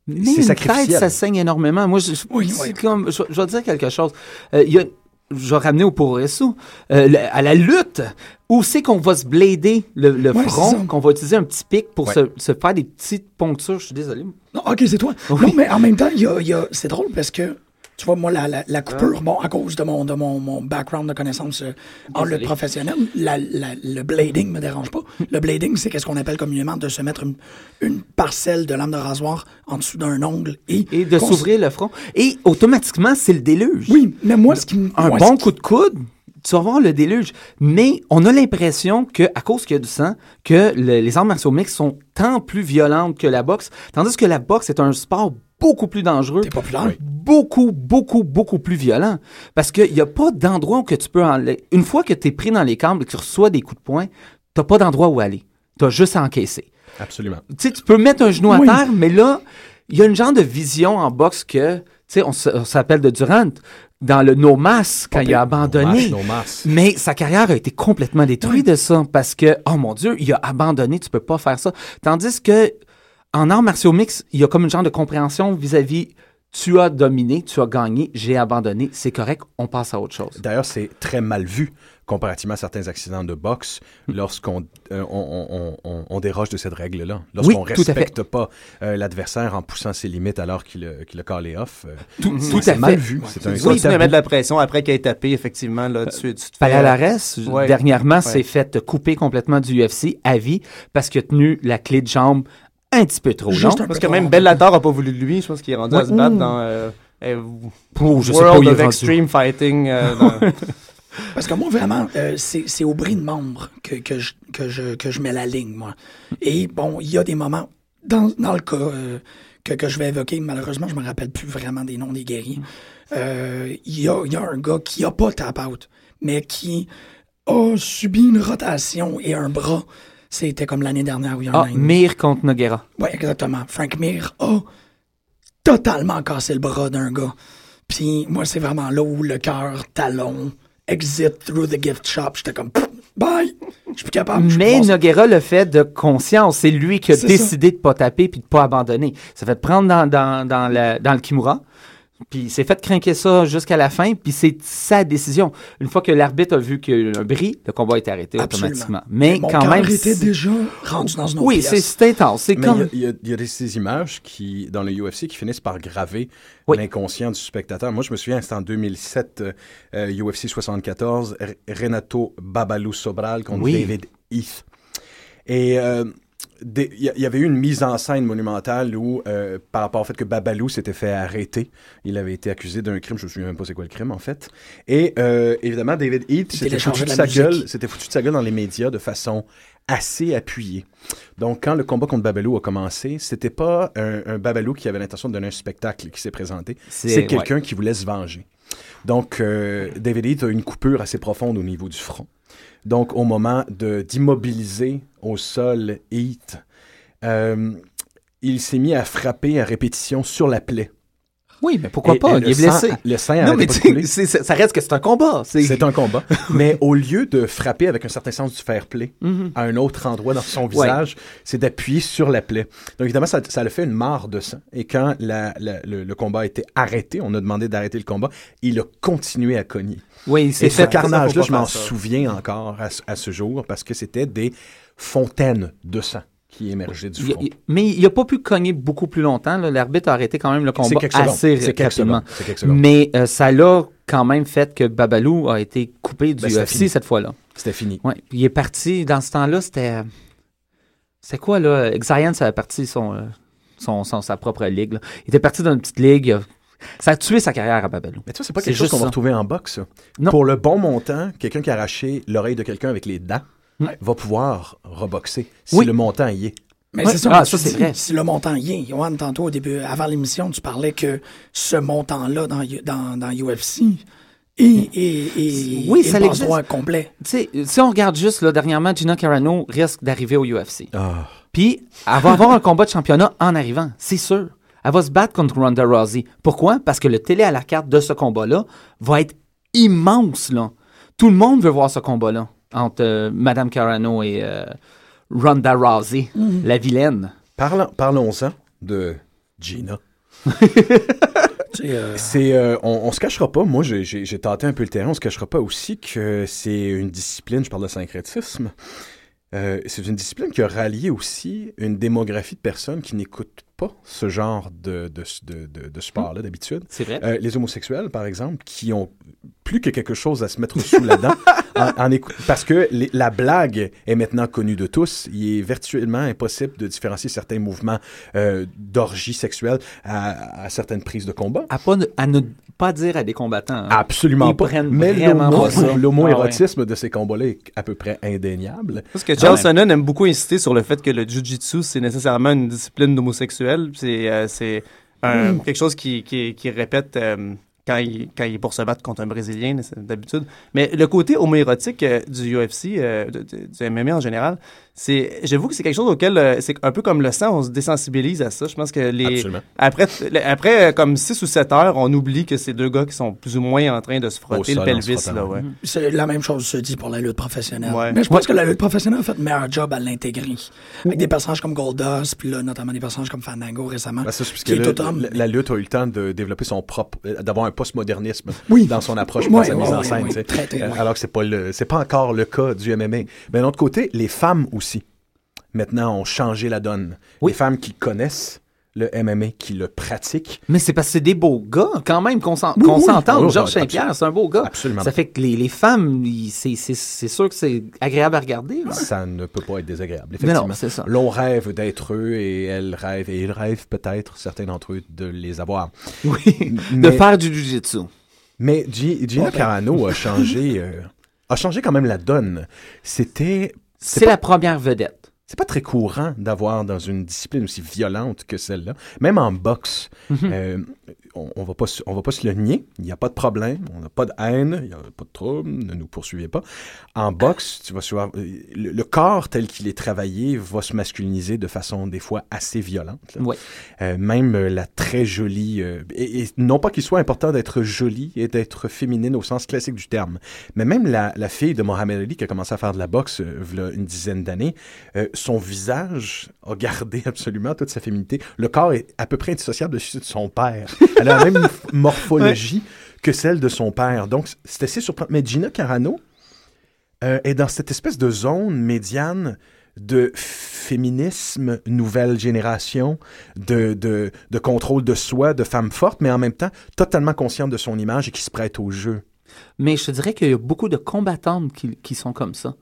Mais c'est une sacrificiel. tête, ça saigne énormément. Moi, je, Oui, c'est oui. comme, je, je vais dire quelque chose. Euh, il y a, je vais ramener au Puroresu, euh, à la lutte, où c'est qu'on va se blader le, le Ouais, c'est front, qu'on va utiliser un petit pic pour Ouais. se, se faire des petites ponctures. Je suis désolé. Non, ok, c'est toi. Non, mais en même temps, il y a, il y a- c'est drôle parce que, tu vois, moi, la, la, la coupure, bon, à cause de mon, de mon, mon background de connaissances euh, en lutte professionnelle, la, le blading me dérange pas. Le blading, c'est qu'est-ce qu'on appelle communément de se mettre une, une parcelle de lame de rasoir en dessous d'un ongle et... Et de s'ouvrir le front. Et automatiquement, c'est le déluge. Oui, mais moi, ce qui me... un moi, bon ce coup de coude, tu vas voir le déluge. Mais on a l'impression que, à cause qu'il y a du sang, que le- les arts martiaux mixtes sont tant plus violentes que la boxe, tandis que la boxe est un sport beaucoup plus dangereux, T'es populaire. beaucoup, beaucoup, beaucoup plus violent. Parce qu'il n'y a pas d'endroit où que tu peux enlever. Une fois que tu es pris dans les câbles et que tu reçois des coups de poing, tu pas d'endroit où aller. Tu as juste à encaisser Absolument. tu sais, tu peux mettre un genou Oui. à terre, mais là, il y a une genre de vision en boxe que, tu sais, on, s'appelle de Durant dans le No Mass quand il a abandonné. No mass. Mais sa carrière a été complètement détruite de ça parce que, oh mon Dieu, il a abandonné, tu peux pas faire ça. Tandis que, en arts martiaux mix, il y a comme une genre de compréhension vis-à-vis, tu as dominé, tu as gagné, j'ai abandonné, c'est correct, on passe à autre chose. D'ailleurs, c'est très mal vu comparativement à certains accidents de boxe lorsqu'on euh, on, on- on- on déroge de cette règle-là. Lorsqu'on Oui, fait. respecte pas euh, l'adversaire en poussant ses limites alors qu'il a, qu'il a callé off. euh, Tout, c'est- tout à c'est mal fait. vu. C'est un Tu tabou. mettre de la pression après qu'il ait tapé, effectivement. Là, tu, tu te fais- Palalares, Ouais. dernièrement, Ouais. s'est fait couper complètement du UFC à vie parce qu'il a tenu la clé de jambe un petit peu trop long. Parce que même Bellator a pas voulu de lui. Je pense qu'il est rendu à se battre Ouh. dans euh, euh, Oh, je sais pas où World of rendu. Extreme Fighting. euh, dans- Parce que moi, vraiment, euh, c'est c'est au bris de membre que, que, je, que, je, que je mets la ligne, moi. Et bon, il y a des moments, dans, dans le cas euh, que, que je vais évoquer, malheureusement, je me rappelle plus vraiment des noms des guerriers. Euh, Il y, a, il y a un gars qui a pas tap out, mais qui a subi une rotation et un bras. C'était comme l'année dernière où il y a Ah. Mir contre Noguera. Ouais, exactement. Frank Mir a totalement cassé le bras d'un gars. Puis moi, c'est vraiment là où le cœur talon, exit through the gift shop. J'étais comme, bye, je suis plus capable. Mais. Noguera le fait de conscience. C'est lui qui a décidé de pas taper puis de pas abandonner. Ça fait prendre dans, dans, dans le Kimura. Puis il s'est fait craquer ça jusqu'à la fin. Puis c'est sa décision. Une fois que l'arbitre a vu qu'il y a eu un bris, le combat a été arrêté Absolument. automatiquement. Mais Mon quand même. était c'est- déjà rendu dans une autre Oui, c'est intense. Mais comme. il y a- il y, a, il y a des- ces images qui, dans le UFC qui finissent par graver Oui. l'inconscient du spectateur. Moi, je me souviens, c'était en 2007, euh, euh, UFC 74, R- Renato Babalou Sobral contre Oui. David Heath. Et euh, il y, avait eu une mise en scène monumentale où, euh, par rapport au fait que Babalou s'était fait arrêter, il avait été accusé d'un crime, je me souviens même pas c'est quoi le crime en fait. Et euh, évidemment, David Heath s'était foutu de sa musique. gueule, s'était foutu de sa gueule dans les médias de façon assez appuyée. Donc, quand le combat contre Babalou a commencé, c'était pas un, un Babalou qui avait l'intention de donner un spectacle qui s'est présenté. C'est- C'est quelqu'un qui voulait se venger. Donc, euh, David Heath a une coupure assez profonde au niveau du front. Donc, au moment d'immobiliser au sol Heath, euh, il s'est mis à frapper à répétition sur la plaie. Oui, mais pourquoi Et- pas? et Il le est blessé. sang- le sang Non, mais pas ça reste que c'est un combat. C'est C'est un combat. Mais au lieu de frapper avec un certain sens du fair play Mhm. à un autre endroit dans son Ouais. visage, c'est d'appuyer sur la plaie. Donc évidemment, ça, ça a fait une mare de sang. Et quand la- la- le, le combat a été arrêté, on a demandé d'arrêter le combat, il a continué à cogner. Oui, c'est Et ce carnage-là, je m'en souviens encore à, ce- à ce jour parce que c'était des fontaines de sang qui émergeaient du Il y a- front. il- mais il n'a pas pu cogner beaucoup plus longtemps. L'arbitre a arrêté quand même le C'est combat assez C'est rapidement. C'est. Mais euh, ça l'a quand même fait que Babalou a été coupé du Ben, UFC fini. cette fois-là. C'était fini. Ouais. Il est parti, dans ce temps-là, c'était. C'était quoi, là? Xayan, ça a parti son, euh, son, son- sa propre ligue. là. Il était parti dans une petite ligue. Ça a tué sa carrière à Babalou. Mais tu vois, c'est pas C'est quelque chose qu'on va retrouver en boxe. Pour le bon montant, quelqu'un qui a arraché l'oreille de quelqu'un avec les dents Va pouvoir reboxer si Oui. le montant y est. Mais Ouais. c'est ça, Ah, ça, c'est vrai. Si le montant y est, Johan, tantôt, au début, avant l'émission, tu parlais que ce montant-là dans, dans, dans UFC est, est, est, Oui, ça complet. Tu sais, si on regarde juste, là, dernièrement, Gina Carano risque d'arriver au UFC. Ah. Puis, elle va avoir un combat de championnat en arrivant, c'est sûr. Elle va se battre contre Ronda Rousey. Pourquoi? Parce que le télé à la carte de ce combat-là va être immense, là. Tout le monde veut voir ce combat-là entre euh, Madame Carano et euh, Ronda Rousey, la vilaine. Parlons- Parlons-en de Gina. Euh, C'est, euh, on, on se cachera pas, moi j'ai- tenté un peu le terrain, on se cachera pas aussi que c'est une discipline, je parle de syncrétisme, euh, c'est une discipline qui a rallié aussi une démographie de personnes qui n'écoutent pas ce genre de, de, de, de- de sport-là d'habitude. C'est vrai? Euh, les homosexuels, par exemple, qui ont plus que quelque chose à se mettre sous la dent, en, en écou- parce que les- la blague est maintenant connue de tous. Il est virtuellement impossible de différencier certains mouvements euh, d'orgie sexuelle à, à certaines prises de combat. À, pas, ne- à ne pas dire à des combattants. hein. Absolument Ils pas. prennent Mais vraiment l'homo- pas ça. l'homo-érotisme de ces combats-là est à peu près indéniable. Parce que Charles Sonnen aime beaucoup insister sur le fait que le jujitsu, c'est nécessairement une discipline d'homosexuels. C'est euh, un- quelque chose qui, qui, qui répète euh, quand, il, est pour se battre contre un Brésilien, d'habitude. Mais le côté homoérotique euh, du UFC, euh, du MMA en général, c'est j'avoue que c'est quelque chose auquel, euh, c'est un peu comme le sang, on se désensibilise à ça. Je pense que les... Absolument. Après, après euh, comme 6 ou 7 heures, on oublie que c'est deux gars qui sont plus ou moins en train de se frotter Au le pelvis. Là, ouais. c'est la même chose se dit pour la lutte professionnelle. Ouais. Mais je pense que la lutte professionnelle a fait un meilleur job à l'intégrer. Avec des personnages comme Goldust, puis là, notamment des personnages comme Fandango récemment. Ben, ça, qui est là, tout homme. la, la lutte a eu le temps de développer son propre, euh, d'avoir un postmodernisme Oui. dans son approche pour sa mise en scène. très, très, Euh. Alors que c'est pas le, c'est pas encore le cas du MMA. Mais d'un autre côté, les femmes aussi, maintenant, ont changé la donne. Oui. Les femmes qui connaissent le MMA qui le pratique. Mais c'est parce que c'est des beaux gars, quand même, qu'on s'en- Oui, qu'on oui. s'entende. Oui, Georges Saint-Pierre, c'est un beau gars. Absolument. Ça fait que les, les femmes, c'est- sûr que c'est agréable à regarder. là. Ça ne peut pas être désagréable, Mais effectivement. non, c'est ça. L'on rêve d'être eux et elles rêvent, et ils rêvent peut-être, certains d'entre eux, de les avoir. Oui. De Mais- faire du jujitsu. Mais Gi- Gina ben. Carano a changé, euh, a changé quand même la donne. C'était, C'est pas- la première vedette. C'est pas très courant d'avoir dans une discipline aussi violente que celle-là. Même en boxe, Mhm. euh, on, on va pas, se- on va pas se le nier. Il n'y a pas de problème, on n'a pas de haine, il n'y a pas de trouble, ne nous poursuivez pas. En boxe, tu vas souvent, euh, le, le corps tel qu'il est travaillé va se masculiniser de façon des fois assez violente. Ouais. Euh, même euh, la très jolie, euh, et, et non pas qu'il soit important d'être jolie et d'être féminine au sens classique du terme, mais même la, la fille de Mohamed Ali qui a commencé à faire de la boxe une dizaine d'années, son visage a gardé absolument toute sa féminité. Le corps est à peu près indissociable de celui de son père. Elle a la même morphologie que celle de son père. Donc c'est assez surprenant. Mais Gina Carano euh, est dans cette espèce de zone médiane de féminisme, nouvelle génération, de, de, de contrôle de soi, de femme forte, mais en même temps totalement consciente de son image et qui se prête au jeu. Mais je te dirais qu'il y a beaucoup de combattantes qui, qui sont comme ça.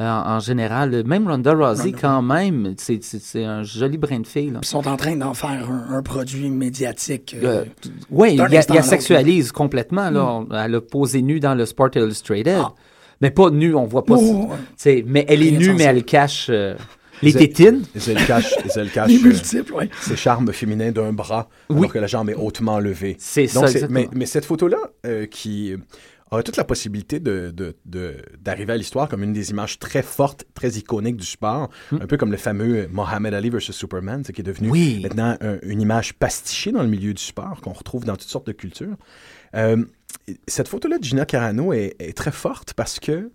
Euh, en, en général, même Ronda Rousey, Ronda. quand même, c'est- c'est c'est un joli brin de fille. là. Ils sont en train d'en faire un, un produit médiatique. euh, Euh, oui, il, la sexualise complètement. Là. Elle a posé nue dans le Sport Illustrated. Ah. Mais pas nue, on voit pas. Oh, ouais. mais elle est nue, mais elle cache euh, les tétines. Elle cache, elle cache les euh, multiples, ses charmes féminins d'un bras, Oui. alors que la jambe est hautement levée. C'est Donc, ça, c'est- exactement. mais, mais cette photo-là, euh, qui a toute la possibilité de, de- de- d'arriver à l'histoire comme une des images très fortes, très iconiques du sport, un peu comme le fameux Mohamed Ali versus Superman, qui est devenu Hmm. Oui. maintenant un- une image pastichée dans le milieu du sport, qu'on retrouve dans toutes sortes de cultures. Euh, cette photo-là de Gina Carano est, est très forte parce que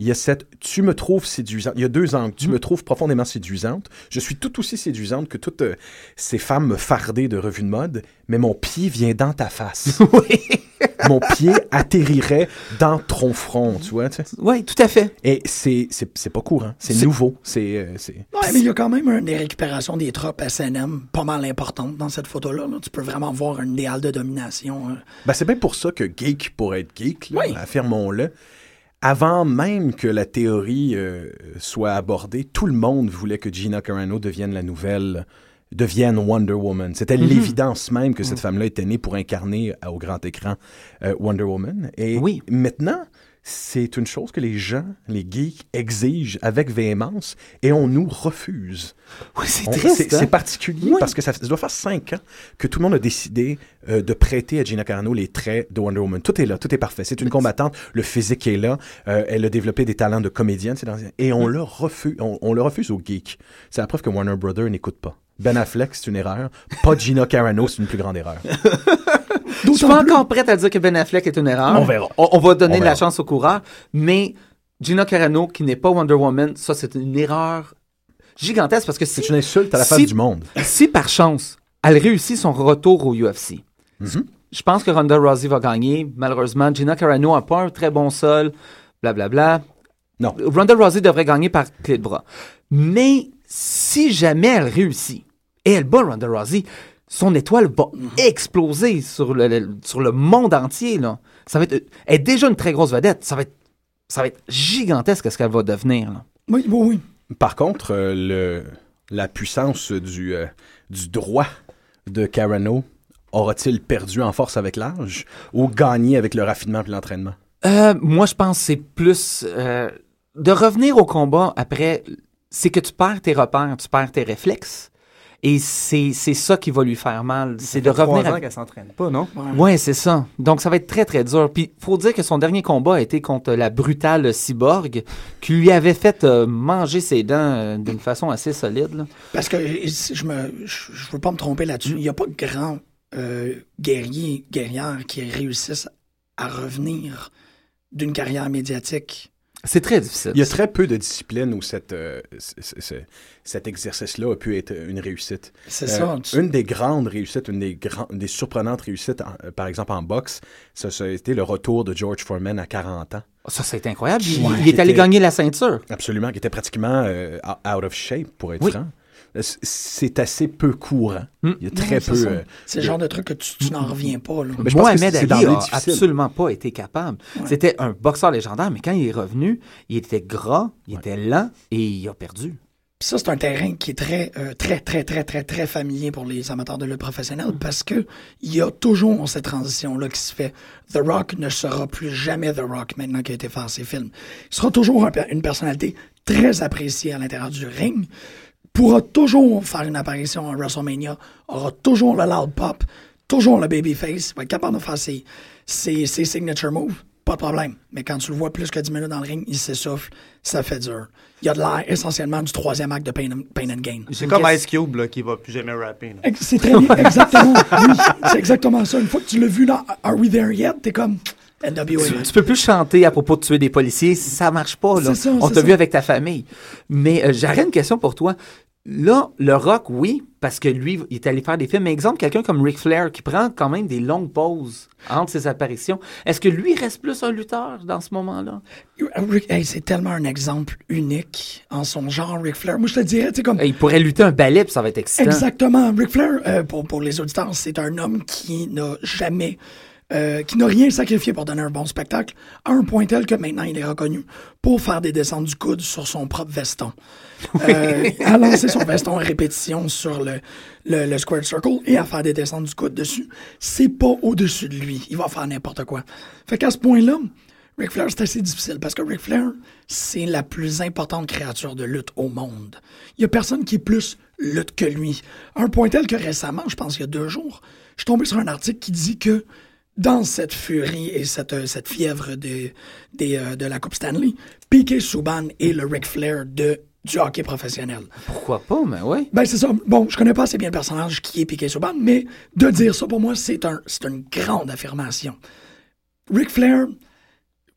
il y a cette tu me trouves séduisante. Il y a deux angles. Tu me trouves profondément séduisante. Je suis tout aussi séduisante que toutes euh, ces femmes fardées de revues de mode, mais mon pied vient dans ta face. oui. mon pied atterrirait dans ton front, tu vois. tu sais. oui, tout à fait. Et c'est, c'est, c'est pas courant. C'est, C'est- nouveau. C'est, euh, c'est... Ouais, mais il y a quand même une des récupérations des tropes SNM pas mal importantes dans cette photo-là. là. Tu peux vraiment voir un idéal de domination. hein. Ben, c'est bien pour ça que geek pour être geek, là, Oui. affirmons-le. Avant même que la théorie euh, soit abordée, tout le monde voulait que Gina Carano devienne la nouvelle, devienne Wonder Woman. C'était Mhm. l'évidence même que cette femme-là était née pour incarner euh, au grand écran euh, Wonder Woman. Et Oui. maintenant, c'est une chose que les gens, les geeks, exigent avec véhémence et on nous refuse. Oui, c'est triste. C'est hein? particulier Oui. parce que ça, ça doit faire cinq ans que tout le monde a décidé euh, de prêter à Gina Carano les traits de Wonder Woman. Tout est là, tout est parfait. C'est une combattante, le physique est là, euh, elle a développé des talents de comédienne, dans- et on le refuse, on, on le refuse aux geeks. C'est la preuve que Warner Brother n'écoute pas. Ben Affleck, c'est une erreur. Pas Gina Carano, c'est une plus grande erreur. Je suis pas encore prête à dire que Ben Affleck est une erreur. On verra. On, on va donner On la chance au coureur. Mais Gina Carano, qui n'est pas Wonder Woman, ça, c'est une erreur gigantesque parce que si, C'est une insulte à la face Si- du monde. si par chance, elle réussit son retour au UFC, Mhm. je pense que Ronda Rousey va gagner. Malheureusement, Gina Carano n'a pas un très bon sol, blablabla. Non. Ronda Rousey devrait gagner par clé de bras. Mais si jamais elle réussit et elle bat Ronda Rousey, son étoile va exploser sur le, le- sur le monde entier. Là. Ça va être, elle est déjà une très grosse vedette. Ça va être, ça va être gigantesque ce qu'elle va devenir. là. Oui, oui, oui. Par contre, euh, le, la puissance du, euh, du droit de Carano aura-t-il perdu en force avec l'âge ou gagné avec le raffinement et l'entraînement? Euh, moi, je pense que c'est plus euh, de revenir au combat après. C'est que tu perds tes repères, tu perds tes réflexes. Et c'est c'est ça qui va lui faire mal. C'est de Trois revenir. ans à- qu'elle s'entraîne pas, non? Ouais, c'est ça. Donc, ça va être très, très dur. Puis, faut dire que son dernier combat a été contre la brutale cyborg qui lui avait fait euh, manger ses dents euh, d'une façon assez solide. là. Parce que je me, je, veux pas me tromper là-dessus. Il n'y a pas de grands euh, guerriers, guerrières qui réussissent à revenir d'une carrière médiatique. C'est très difficile. Il y a très peu de disciplines où cette, euh, cet exercice-là a pu être une réussite. C'est Euh, ça. tu- Une des grandes réussites, une des, grands, des surprenantes réussites, en- euh, par exemple en boxe, ça, ça a été le retour de George Foreman à 40 ans. Ça, c'est incroyable. Il, Ouais. il est allé gagner la ceinture. Absolument, qui était pratiquement euh, out of shape, pour être Oui. franc. C'est assez peu courant. Hmm. Il y a très c'est peu. euh, C'est le genre de truc que tu, tu n'en reviens pas. Là. Mais je Mohamed c'est Ali d'emblée a difficile. absolument pas été capable. C'était un boxeur légendaire, mais quand il est revenu, il était gras, il était lent et il a perdu. Puis ça, c'est un terrain qui est très, euh, très, très, très, très, très familier pour les amateurs de lutte professionnelle parce que il y a toujours cette transition-là qui se fait. The Rock ne sera plus jamais The Rock maintenant qu'il a été faire ses films. Il sera toujours un une personnalité très appréciée à l'intérieur du ring, pourra toujours faire une apparition à WrestleMania, aura toujours le loud pop, toujours le babyface, va être capable de faire ses, ses, ses signature moves, pas de problème. Mais quand tu le vois plus que 10 minutes dans le ring, il s'essouffle, ça fait dur. Il y a de l'air essentiellement du troisième acte de Pain and, Pain and Gain. C'est comme Ice Cube là, qui va plus jamais rapper. C'est très bien, exactement. oui, c'est exactement ça. Une fois que tu l'as vu dans Are We There Yet, t'es comme NWA. Tu, tu peux plus chanter à propos de tuer des policiers, ça marche pas. Là. C'est ça, On t'a vu avec ta famille. Mais euh, j'aurais une question pour toi. Là, le rock, oui, parce que lui, il est allé faire des films. Mais exemple, quelqu'un comme Ric Flair qui prend quand même des longues pauses entre ses apparitions. Est-ce que lui reste plus un lutteur dans ce moment-là? Rick- hey, c'est tellement un exemple unique en son genre, Ric Flair. Moi, je te dirais, tu comme. Il pourrait lutter un ballet, puis ça va être excitant. Exactement. Ric Flair, euh, pour, pour les auditeurs, c'est un homme qui n'a jamais, euh, qui n'a rien sacrifié pour donner un bon spectacle, à un point tel que maintenant il est reconnu pour faire des descentes du coude sur son propre veston. Euh, à lancer son veston à répétition sur le, le, le squared circle et à faire des descentes du coude dessus. C'est pas au-dessus de lui. Il va faire n'importe quoi. Fait qu'à ce point-là, Ric Flair, c'est assez difficile parce que Ric Flair, c'est la plus importante créature de lutte au monde. Il y a personne qui est plus lutte que lui. À un point tel que récemment, je pense qu'il y a deux jours, je suis tombé sur un article qui dit que dans cette furie et cette, euh, cette fièvre de, euh, de la Coupe Stanley, Piquet Souban est le Ric Flair de, du hockey professionnel. Pourquoi pas, mais oui. Ben, c'est ça. Bon, je connais pas assez bien le personnage qui est Piquet Souban, mais de dire ça, pour moi, c'est un, c'est une grande affirmation. Ric Flair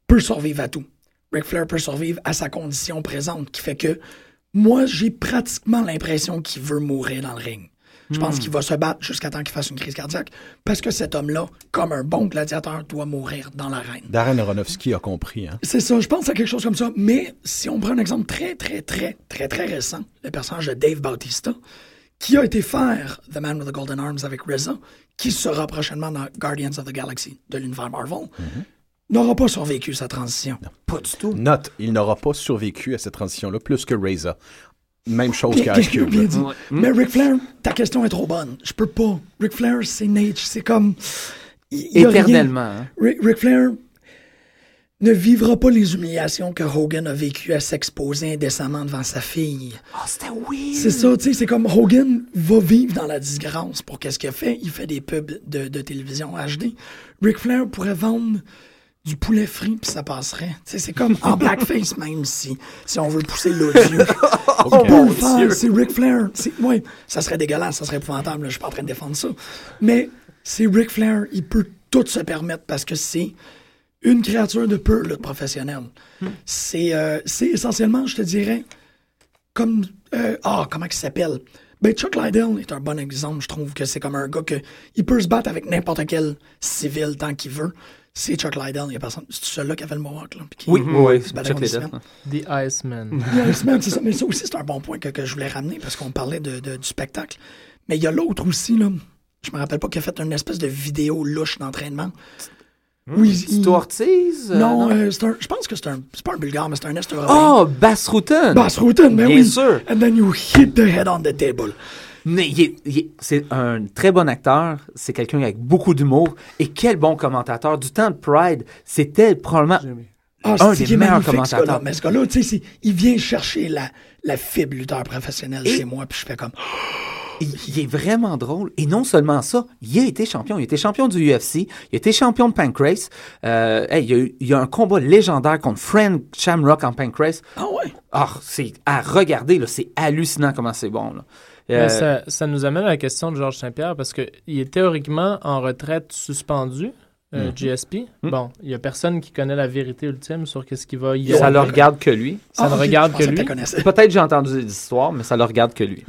peut survivre à tout. Ric Flair peut survivre à sa condition présente, qui fait que moi, j'ai pratiquement l'impression qu'il veut mourir dans le ring. Je pense qu'il va se battre jusqu'à temps qu'il fasse une crise cardiaque, parce que cet homme-là, comme un bon gladiateur, doit mourir dans l'arène. Darren Aronofsky a compris. Hein? C'est ça, je pense à quelque chose comme ça. Mais si on prend un exemple très, très, très, très, très récent, le personnage de Dave Bautista, qui a été faire The Man with the Golden Arms avec RZA, qui sera prochainement dans Guardians of the Galaxy de l'univers Marvel, n'aura pas survécu sa transition. Pas du tout. Note, il n'aura pas survécu à cette transition-là plus que Reza. Même chose qu'Ice Cube. bien dit. Ouais. Mais Ric Flair, ta question est trop bonne. Je peux pas. Ric Flair, c'est Nate. C'est comme. il-. Éternellement. hein. Ric, Ric Flair ne vivra pas les humiliations que Hogan a vécues à s'exposer indécemment devant sa fille. Ah, c'était weird. C'est ça, tu sais, c'est comme Hogan va vivre dans la disgrâce pour qu'est-ce qu'il a fait. Il fait des pubs de, de télévision HD. Ric Flair pourrait vendre du poulet frit puis ça passerait. C'est comme en blackface même si, si on veut pousser l'odieux. le faire, c'est Ric Flair. C'est, ouais, ça serait dégueulasse, ça serait épouvantable, je suis pas en train de défendre ça. Mais c'est Ric Flair, il peut tout se permettre parce que c'est une créature de pure lutte professionnelle. C'est, euh, c'est essentiellement, je te dirais, comme euh, ah comment il s'appelle? Ben Chuck Liddell est un bon exemple je trouve que c'est comme un gars que il peut se battre avec n'importe quel civil tant qu'il veut c'est Chuck Liddell il y a personne c'est celui-là qui avait le mohawk là puis qui- Oui, oui, battait Chuck Liddell. The Iceman. Yeah, Iceman, c'est ça. Mais ça aussi, c'est un bon point que, que je voulais ramener parce qu'on parlait de, de- du spectacle. Mais il y a l'autre aussi, là. Je me rappelle pas qu'il a fait une espèce de vidéo louche d'entraînement. Oui, il- Ortiz? euh, Non, euh, c'est un, je pense que c'est un. C'est pas un bulgare, mais c'est un est européen. Oh, Bass Rutten. Bass Rutten, mais Bien oui. sûr. And then you hit the head on the table. Mais il est- il est- c'est un très bon acteur, c'est quelqu'un avec beaucoup d'humour et quel bon commentateur. Du temps de Pride, c'était probablement Ah, un c'est des meilleurs ce commentateurs. Mais ce gars-là, tu sais, c'est- il vient chercher la, la fibre lutteur professionnel Et- chez moi, puis je fais comme. Il, il est vraiment drôle. Et non seulement ça, il a été champion. Il a été champion du UFC. Il a été champion de Pancrase. Euh, hey, il, y a eu- il y a un combat légendaire contre Frank Shamrock en Pancrase. Ah ouais? Ah, c'est à regarder. C'est hallucinant comment c'est bon, là. Euh, Mais ça, ça nous amène à la question de Georges Saint-Pierre parce qu'il est théoriquement en retraite suspendu, euh, GSP. Mhm. Bon, il n'y a personne qui connaît la vérité ultime sur qu'est-ce qu'il va y ça le regarde que lui. Ça Ah, ne regarde que lui. Peut-être j'ai entendu des histoires, mais ça le regarde que lui.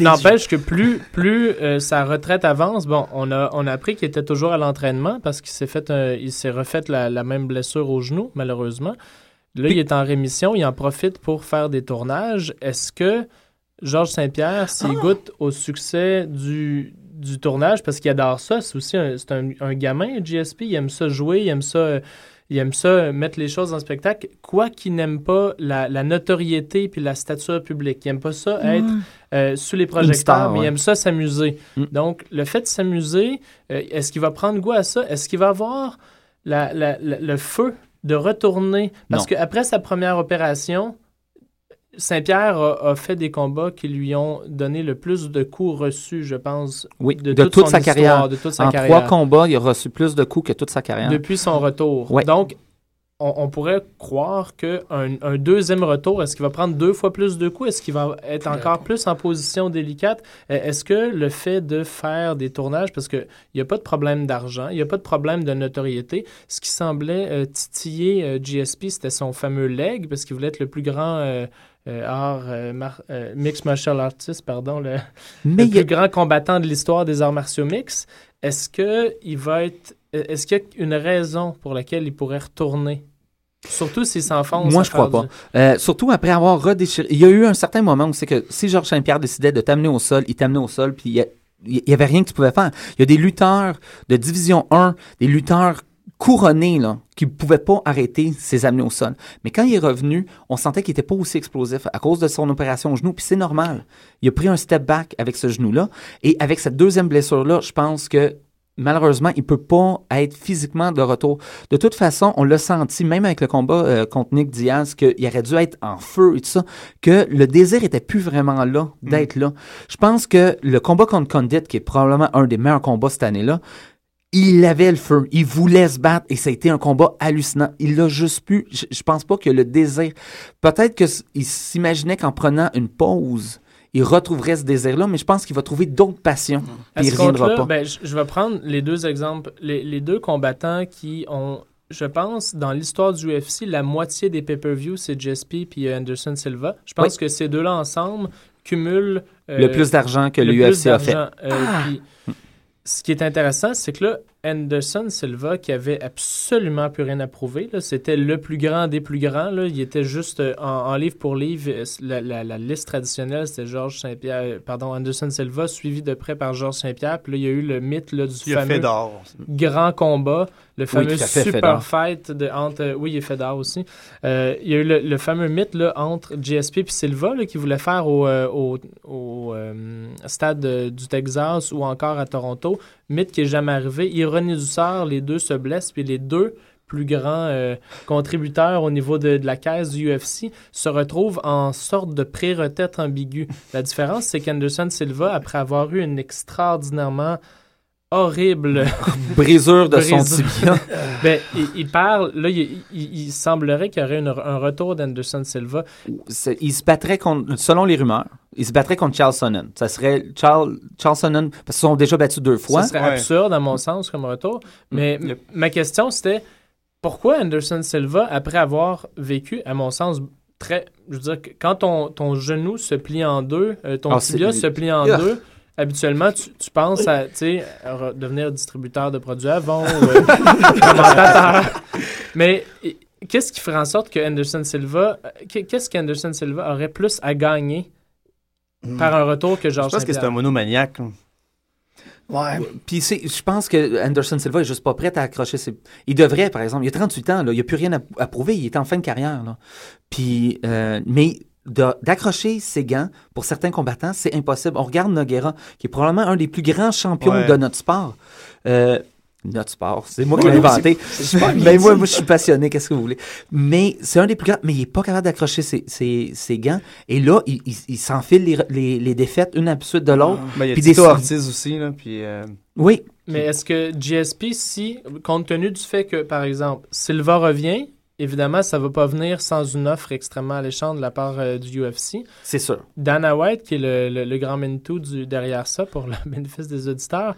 N'empêche que plus, plus euh, sa retraite avance, bon, on a, on a appris qu'il était toujours à l'entraînement parce qu'il s'est fait un- il s'est refait la, la même blessure au genou, malheureusement. Là, il est en rémission, il en profite pour faire des tournages. Est-ce que Georges Saint-Pierre, s'il goûte au succès du, du tournage, parce qu'il adore ça, c'est aussi un, c'est un, un gamin, GSP, il aime ça jouer, il aime ça, il aime ça euh, mettre les choses en spectacle, quoi qu'il n'aime pas la, la notoriété puis la stature publique. Il aime pas ça être euh, sous les projecteurs, star, mais il aime ça s'amuser. Mm. Donc, le fait de s'amuser, euh, est-ce qu'il va prendre goût à ça? Est-ce qu'il va avoir la- la- la- le feu de retourner? Parce qu'après sa première opération, Saint-Pierre a, a fait des combats qui lui ont donné le plus de coups reçus, je pense, Oui, de, de, toute, son sa histoire, carrière. de toute sa En carrière, trois combats, il a reçu plus de coups que toute sa carrière. depuis son retour. Ouais. Donc, on, on pourrait croire qu'un un deuxième retour, est-ce qu'il va prendre deux fois plus de coups? Est-ce qu'il va être encore plus en position délicate? Euh, Est-ce que le fait de faire des tournages, parce qu'il n'y a pas de problème d'argent, il n'y a pas de problème de notoriété, ce qui semblait euh, titiller euh, GSP, c'était son fameux leg, parce qu'il voulait être le plus grand euh, euh, art, euh, mar- euh, mixed martial artist, pardon, le, Mais le il y a- plus grand combattant de l'histoire des arts martiaux mix. Est-ce que il va être est-ce qu'il y a une raison pour laquelle il pourrait retourner? Surtout s'il s'enfonce. Moi, je crois pas. du- Euh, surtout après avoir redéchiré. Il y a eu un certain moment où c'est que si Georges Saint-Pierre décidait de t'amener au sol, il t'amenait au sol, puis il y a- il y avait rien que tu pouvais faire. Il y a des lutteurs de Division 1, des lutteurs couronnés, là, qui ne pouvaient pas arrêter ses amener au sol. Mais quand il est revenu, on sentait qu'il n'était pas aussi explosif à cause de son opération au genou, puis c'est normal. Il a pris un step back avec ce genou-là, et avec cette deuxième blessure-là, je pense que malheureusement, il peut pas être physiquement de retour. De toute façon, on l'a senti, même avec le combat euh, contre Nick Diaz, qu'il aurait dû être en feu et tout ça, que le désir était plus vraiment là, d'être là. Je pense que le combat contre Condit, qui est probablement un des meilleurs combats cette année-là, il avait le feu, il voulait se battre et ça a été un combat hallucinant. Il l'a juste pu. Je, je pense pas que le désir. Peut-être qu'il s'imaginait qu'en prenant une pause, il retrouverait ce désir-là, mais je pense qu'il va trouver d'autres passions. À il reviendra pas. ben, je, je vais prendre les deux exemples. Les, les deux combattants qui ont, je pense, dans l'histoire du UFC, la moitié des pay-per-views, c'est GSP puis Anderson Silva. Je pense Oui. que ces deux-là ensemble cumulent euh, le plus d'argent que le plus a fait. Euh, puis, ce qui est intéressant, c'est que là, Anderson Silva, qui avait absolument plus rien à prouver, là, c'était le plus grand des plus grands. Là, il était juste euh, en, en livre pour livre. euh, La, la- la liste traditionnelle, c'était Georges Saint-Pierre, euh, pardon, Anderson Silva, suivi de près par Georges Saint-Pierre. Puis là, il y a eu le mythe là, du Il a fameux fait grand combat, le fameux fait, super fight de, entre. oui, il est Fedor aussi. Euh, il y a eu le, le fameux mythe là, entre GSP et Silva qui voulait faire au, euh, au, au, euh, stade du Texas ou encore à Toronto. Mythe qui n'est jamais arrivé. Ironie du sort, les deux se blessent, puis les deux plus grands euh, contributeurs au niveau de, de la caisse du UFC se retrouvent en sorte de pré-retraite ambiguë. La différence, c'est qu'Anderson Silva, après avoir eu une extraordinairement horrible Brisure de son Brisure. tibia. ben, il, il parle, là, il, il- il semblerait qu'il y aurait une- un retour d'Anderson Silva. Il se battrait contre, selon les rumeurs, il se battrait contre Charles Sonnen. Ça serait Charles, Charles Sonnen, parce qu'ils sont déjà battus deux fois. Ça serait Ouais. absurde, à mon sens, comme retour. Mais Le- m- ma question, c'était pourquoi Anderson Silva, après avoir vécu, à mon sens, très. Je veux dire, que quand ton, ton genou se plie en deux, euh, ton c'est- tibia se plie en deux, habituellement, tu, tu penses à, devenir distributeur de produits Avon ou euh, commentateur. Mais qu'est-ce qui ferait en sorte que Anderson Silva, euh, qu'est- qu'est-ce qu'Anderson Silva aurait plus à gagner par un retour que Je Georges pense que c'est un monomaniaque. Ouais. Puis c'est- je pense que Anderson Silva est juste pas prêt à accrocher ses... Il devrait, par exemple, il a 38 ans, là, il a plus rien à, à prouver, il est en fin de carrière. Là. Puis, euh, mais d'accrocher ses gants, pour certains combattants, c'est impossible. On regarde Noguera, qui est probablement un des plus grands champions Ouais. de notre sport. Euh, notre sport, c'est moi qui l'ai inventé. Mais moi, dit. moi, je suis passionné, qu'est-ce que vous voulez. Mais c'est un des plus grands, mais il est pas capable d'accrocher ses, ses- ses gants. Et là, il, il- il s'enfile les, les- les défaites une à la suite de l'autre. Ben, il y a Puis Tito des- Ortiz aussi. Là, puis, euh, Oui, Mais est-ce que GSP, si, compte tenu du fait que, par exemple, Silva revient, évidemment, ça va pas venir sans une offre extrêmement alléchante de la part euh, du UFC. c'est sûr. Dana White, qui est le, le- le grand Manitou du, derrière ça, pour le bénéfice des auditeurs,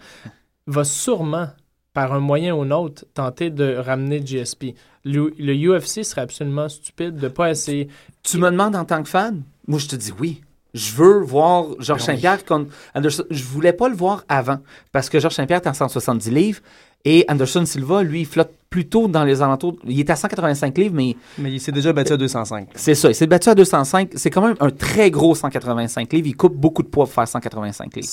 va sûrement, par un moyen ou un autre, tenter de ramener GSP. Le, le UFC serait absolument stupide de pas essayer. Tu me demandes en tant que fan? Moi, je te dis oui. Je veux voir Georges Ben. Saint-Pierre contre Anderson. Je voulais pas le voir avant parce que Georges Saint-Pierre est en 170 livres Et Anderson Silva, lui, flotte plutôt dans les alentours. Il est à 185 livres, mais Mais il s'est déjà battu à 205. c'est ça. Il s'est battu à 205. C'est quand même un très gros 185 livres. Il coupe beaucoup de poids pour faire 185 livres.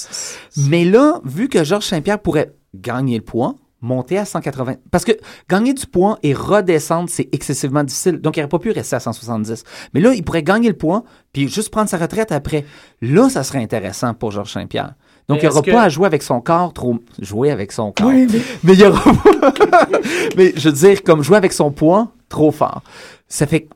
Mais là, vu que Georges Saint-Pierre pourrait gagner le poids, monter à 180. Parce que gagner du poids et redescendre, c'est excessivement difficile. Donc, il n'aurait pas pu rester à 170. Mais là, il pourrait gagner le poids, puis juste prendre sa retraite après. Là, ça serait intéressant pour Georges Saint-Pierre. Donc, Mais il est-ce que- pas à jouer avec son corps trop. Jouer avec son corps. Oui, mais Mais il y aura pas- Mais je veux dire, comme jouer avec son poids trop fort. Ça fait. que-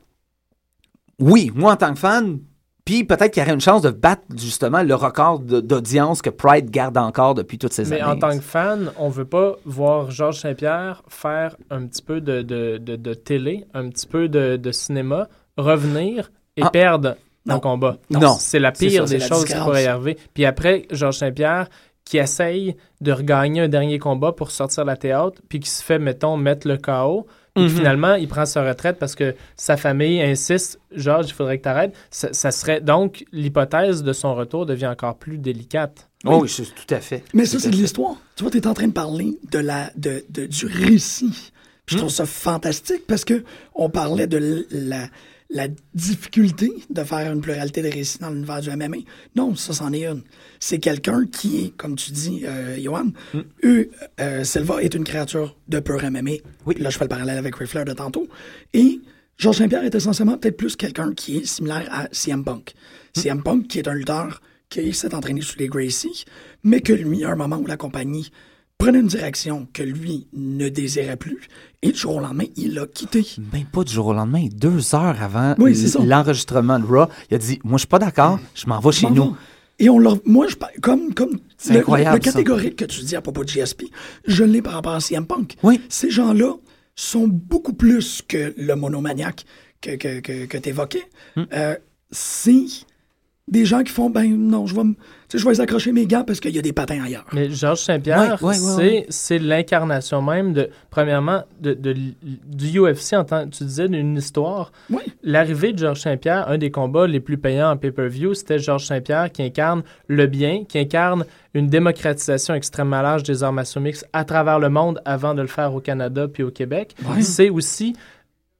Oui, moi, en tant que fan, puis peut-être qu'il y aurait une chance de battre justement le record d'audience que Pride garde encore depuis toutes ces Mais années. en tant que fan, on veut pas voir Georges Saint-Pierre faire un petit peu de, de, de, de télé, un petit peu de, de cinéma, revenir et Ah. perdre. En combat. Non. C'est la C'est pire ça, c'est des la choses qui pourrait arriver. Puis après, Georges Saint-Pierre qui essaye de regagner un dernier combat pour sortir la théâtre, puis qui se fait, mettons, mettre le KO. Puis Mhm. finalement, il prend sa retraite parce que sa famille insiste, Georges, il faudrait que tu arrêtes. Ça, ça serait donc l'hypothèse de son retour devient encore plus délicate. Oh, oui, je- tout à fait. Mais ça, c'est de l'histoire. Tu vois, tu es en train de parler de la, de, de- du récit. Puis je trouve ça fantastique parce que on parlait de la, la difficulté de faire une pluralité de récits dans l'univers du MMA. Non, ça, c'en est une. C'est quelqu'un qui est, comme tu dis, euh, Johan, eux, euh, Silva est une créature de pur MMA. Oui. Là, je fais le parallèle avec Ric Flair de tantôt. Et Georges Saint-Pierre est essentiellement peut-être plus quelqu'un qui est similaire à CM Punk. CM Punk, qui est un lutteur qui s'est entraîné sous les Gracie, mais que lui, à un moment où la compagnie prenait une direction que lui ne désirait plus, et du jour au lendemain, il l'a quitté. Même pas du jour au lendemain, deux heures avant Oui, l'enregistrement de Raw, il a dit Moi, je suis pas d'accord, je m'en vais chez nous. va. Et on leur, moi, je, comme, comme le, le catégorique que tu dis à propos de GSP, je l'ai par rapport à CM Punk. Oui. Ces gens-là sont beaucoup plus que le monomaniaque que, que, que, que tu évoquais. Hmm. c'est des gens qui font, ben non, je vais, me- sais, je vais les accrocher mes gants parce qu'il y a des patins ailleurs. Mais Georges Saint-Pierre, Ouais, ouais, ouais, c'est, l'incarnation même de, premièrement, de, du UFC en tant tu disais, d'une histoire. Oui. L'arrivée de Georges Saint-Pierre, un des combats les plus payants en pay-per-view, c'était Georges Saint-Pierre qui incarne le bien, qui incarne une démocratisation extrêmement large des arts martiaux mixtes à travers le monde avant de le faire au Canada puis au Québec. C'est aussi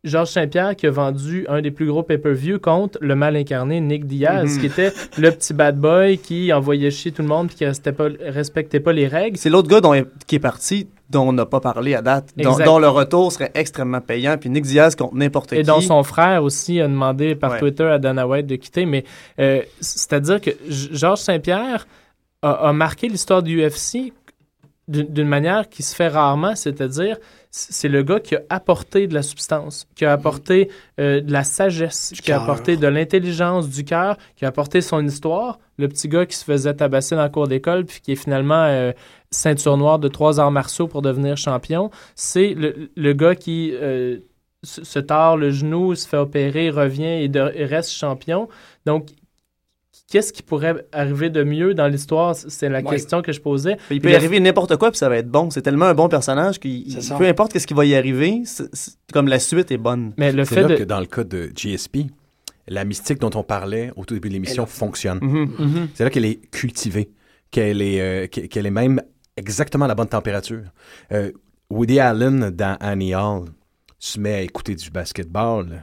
Georges Saint-Pierre qui a vendu un des plus gros pay-per-view contre le mal incarné Nick Diaz, qui était le petit bad boy qui envoyait chier tout le monde puis qui restait pas, respectait pas les règles. C'est l'autre gars dont, qui est parti, dont on n'a pas parlé à date, dont, le retour serait extrêmement payant. Puis Nick Diaz contre n'importe qui. Et dont son frère aussi a demandé par Ouais. Twitter à Dana White de quitter. Mais euh, c'est-à-dire que Georges Saint-Pierre a, a marqué l'histoire du UFC d'une manière qui se fait rarement, c'est-à-dire c'est le gars qui a apporté de la substance, qui a apporté euh, de la sagesse, qui a apporté de l'intelligence, du cœur, qui a apporté son histoire. Le petit gars qui se faisait tabasser dans la cour d'école puis qui est finalement euh, ceinture noire de trois arts martiaux pour devenir champion. C'est le, le gars qui euh, se, se tord le genou, se fait opérer, revient et, de- et reste champion. Donc, qu'est-ce qui pourrait arriver de mieux dans l'histoire? C'est la Ouais. question que je posais. Il peut y arriver n'importe quoi, puis ça va être bon. C'est tellement un bon personnage ça. peu importe ce qui va y arriver, comme la suite est bonne. Mais le C'est fait là de... que dans le cas de GSP, la mystique dont on parlait au tout début de l'émission Elle fonctionne. Mhm. Mhm. C'est là qu'elle est cultivée, qu'elle est, euh, qu'elle est même exactement à la bonne température. Euh, Woody Allen, dans Annie Hall, se met à écouter du basketball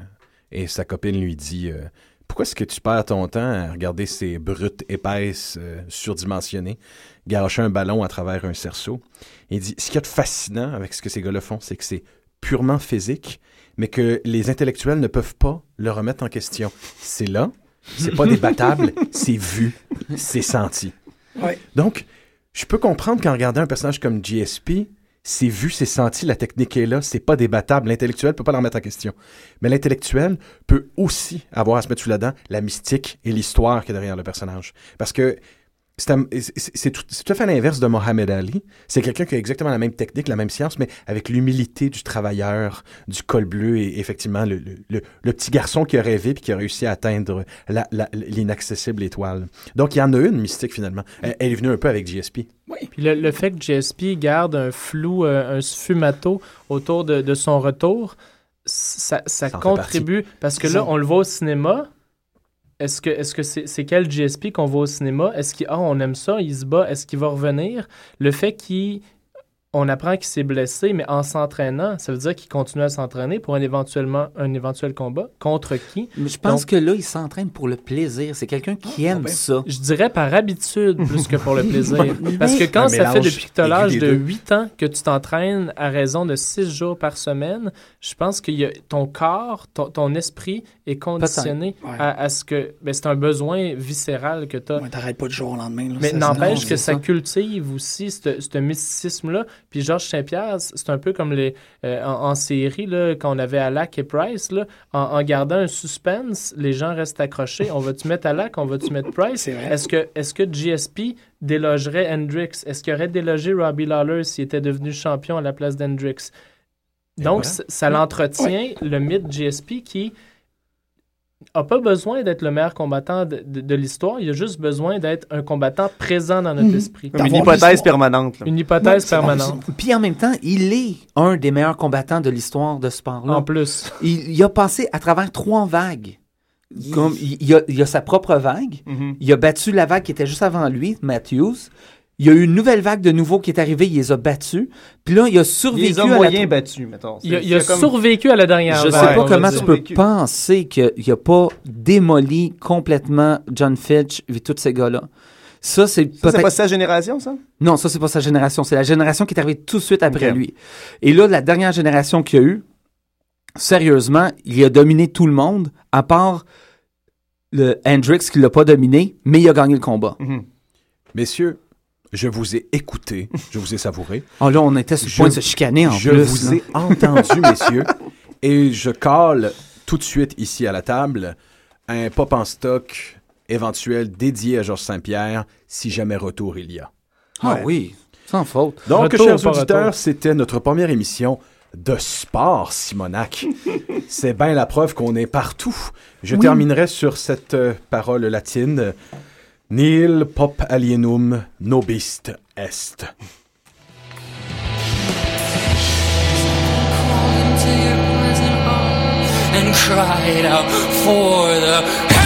et sa copine lui dit euh, Pourquoi est-ce que tu perds ton temps à regarder ces brutes épaisses, euh, surdimensionnées, garocher un ballon à travers un cerceau? Il dit Ce qu'il y a de fascinant avec ce que ces gars-là font, c'est que c'est purement physique, mais que les intellectuels ne peuvent pas le remettre en question. C'est là, c'est pas débattable, c'est vu, c'est senti. Ouais. Donc, je peux comprendre qu'en regardant un personnage comme GSP, c'est vu, c'est senti, la technique est là, c'est pas débattable. L'intellectuel peut pas la remettre en question. Mais l'intellectuel peut aussi avoir à se mettre sous la dent la mystique et l'histoire qu'il y a derrière le personnage. Parce que c'est un- tout, à fait l'inverse de Mohamed Ali. C'est quelqu'un qui a exactement la même technique, la même science, mais avec l'humilité du travailleur, du col bleu et effectivement le, le- le- le petit garçon qui a rêvé puis qui a réussi à atteindre l'inaccessible étoile. Donc il y en a une mystique finalement. Elle, elle est venue un peu avec GSP. Puis le, le fait que GSP garde un flou, euh, un sfumato autour de, de son retour, ça, contribue. Parce que là, on le voit au cinéma. Est-ce que est-ce que c'est c'est quel GSP qu'on voit au cinéma? Est-ce qu'il ah, on aime ça, il se bat, est-ce qu'il va revenir? Le fait qu'il on apprend qu'il s'est blessé, mais en s'entraînant, ça veut dire qu'il continue à s'entraîner pour un, éventuellement, un éventuel combat? Contre qui? Mais je pense Donc- que là, il s'entraîne pour le plaisir. C'est quelqu'un qui aime ben. ça. Je dirais par habitude plus que pour le plaisir. Parce que quand Un ça fait depuis que tu as l'âge de deux. 8 ans que tu t'entraînes à raison de 6 jours par semaine, je pense que y a- ton corps, ton, ton esprit est conditionné Ouais. à, à ce que... Ben, c'est un besoin viscéral que tu as. Ouais, T'arrêtes pas du jour au lendemain. là. Mais n'empêche que ça ça. cultive aussi ce ce mysticisme-là. Puis Georges Saint-Pierre, c'est un peu comme les euh, en, en série, là, quand on avait Alak et Price, là, en, en gardant un suspense, les gens restent accrochés. On va-tu mettre Alak, on va-tu mettre Price? Est-ce que, est que GSP délogerait Hendrix? Est-ce qu'il aurait délogé Robbie Lawler s'il était devenu champion à la place d'Hendrix? Donc, voilà. ça l'entretient, le mythe GSP qui n'a pas besoin d'être le meilleur combattant de, de- de l'histoire, il a juste besoin d'être un combattant présent dans notre Mhm. esprit. Comme une hypothèse permanente. là. Une hypothèse permanente. Puis en même temps, il est un des meilleurs combattants de l'histoire de ce sport-là. En plus. Il, il a passé à travers trois vagues. Comme, il, il a, il a sa propre vague. Mhm. Il a battu la vague qui était juste avant lui, Matthews. Il y a eu une nouvelle vague de nouveau qui est arrivée, il les a battus. Puis là, il a Il survécu les a à la battus, mettons. Il a, il comme- survécu à la dernière Je vague, sais pas comment tu peux penser qu'il n'a pas démoli complètement John Fitch et tous ces gars-là. Ça, c'est Ça, c'est pas sa génération, ça? Non, ça, c'est pas sa génération. C'est la génération qui est arrivée tout de suite après lui. Et là, la dernière génération qu'il y a eu, sérieusement, il a dominé tout le monde, à part le Hendrix qui l'a pas dominé, mais il a gagné le combat. Mhm. Messieurs, je vous ai écouté, je vous ai savouré. Oh là, on était sur le Je- point de se chicaner en je plus. vous là. ai entendu, messieurs, et je colle tout de suite ici à la table un pop en stock éventuel dédié à Georges Saint-Pierre, si jamais retour il y a. Ah oui, sans faute. Donc, Retour, chers auditeurs, c'était notre première émission de sport, Simonac. C'est bien la preuve qu'on est partout. Je terminerai sur cette euh, parole latine. Nil pop alienum nobist est. and cried out for the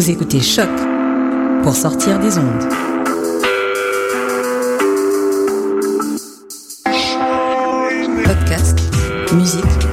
Vous écoutez Choc pour sortir des ondes. Podcast, musique,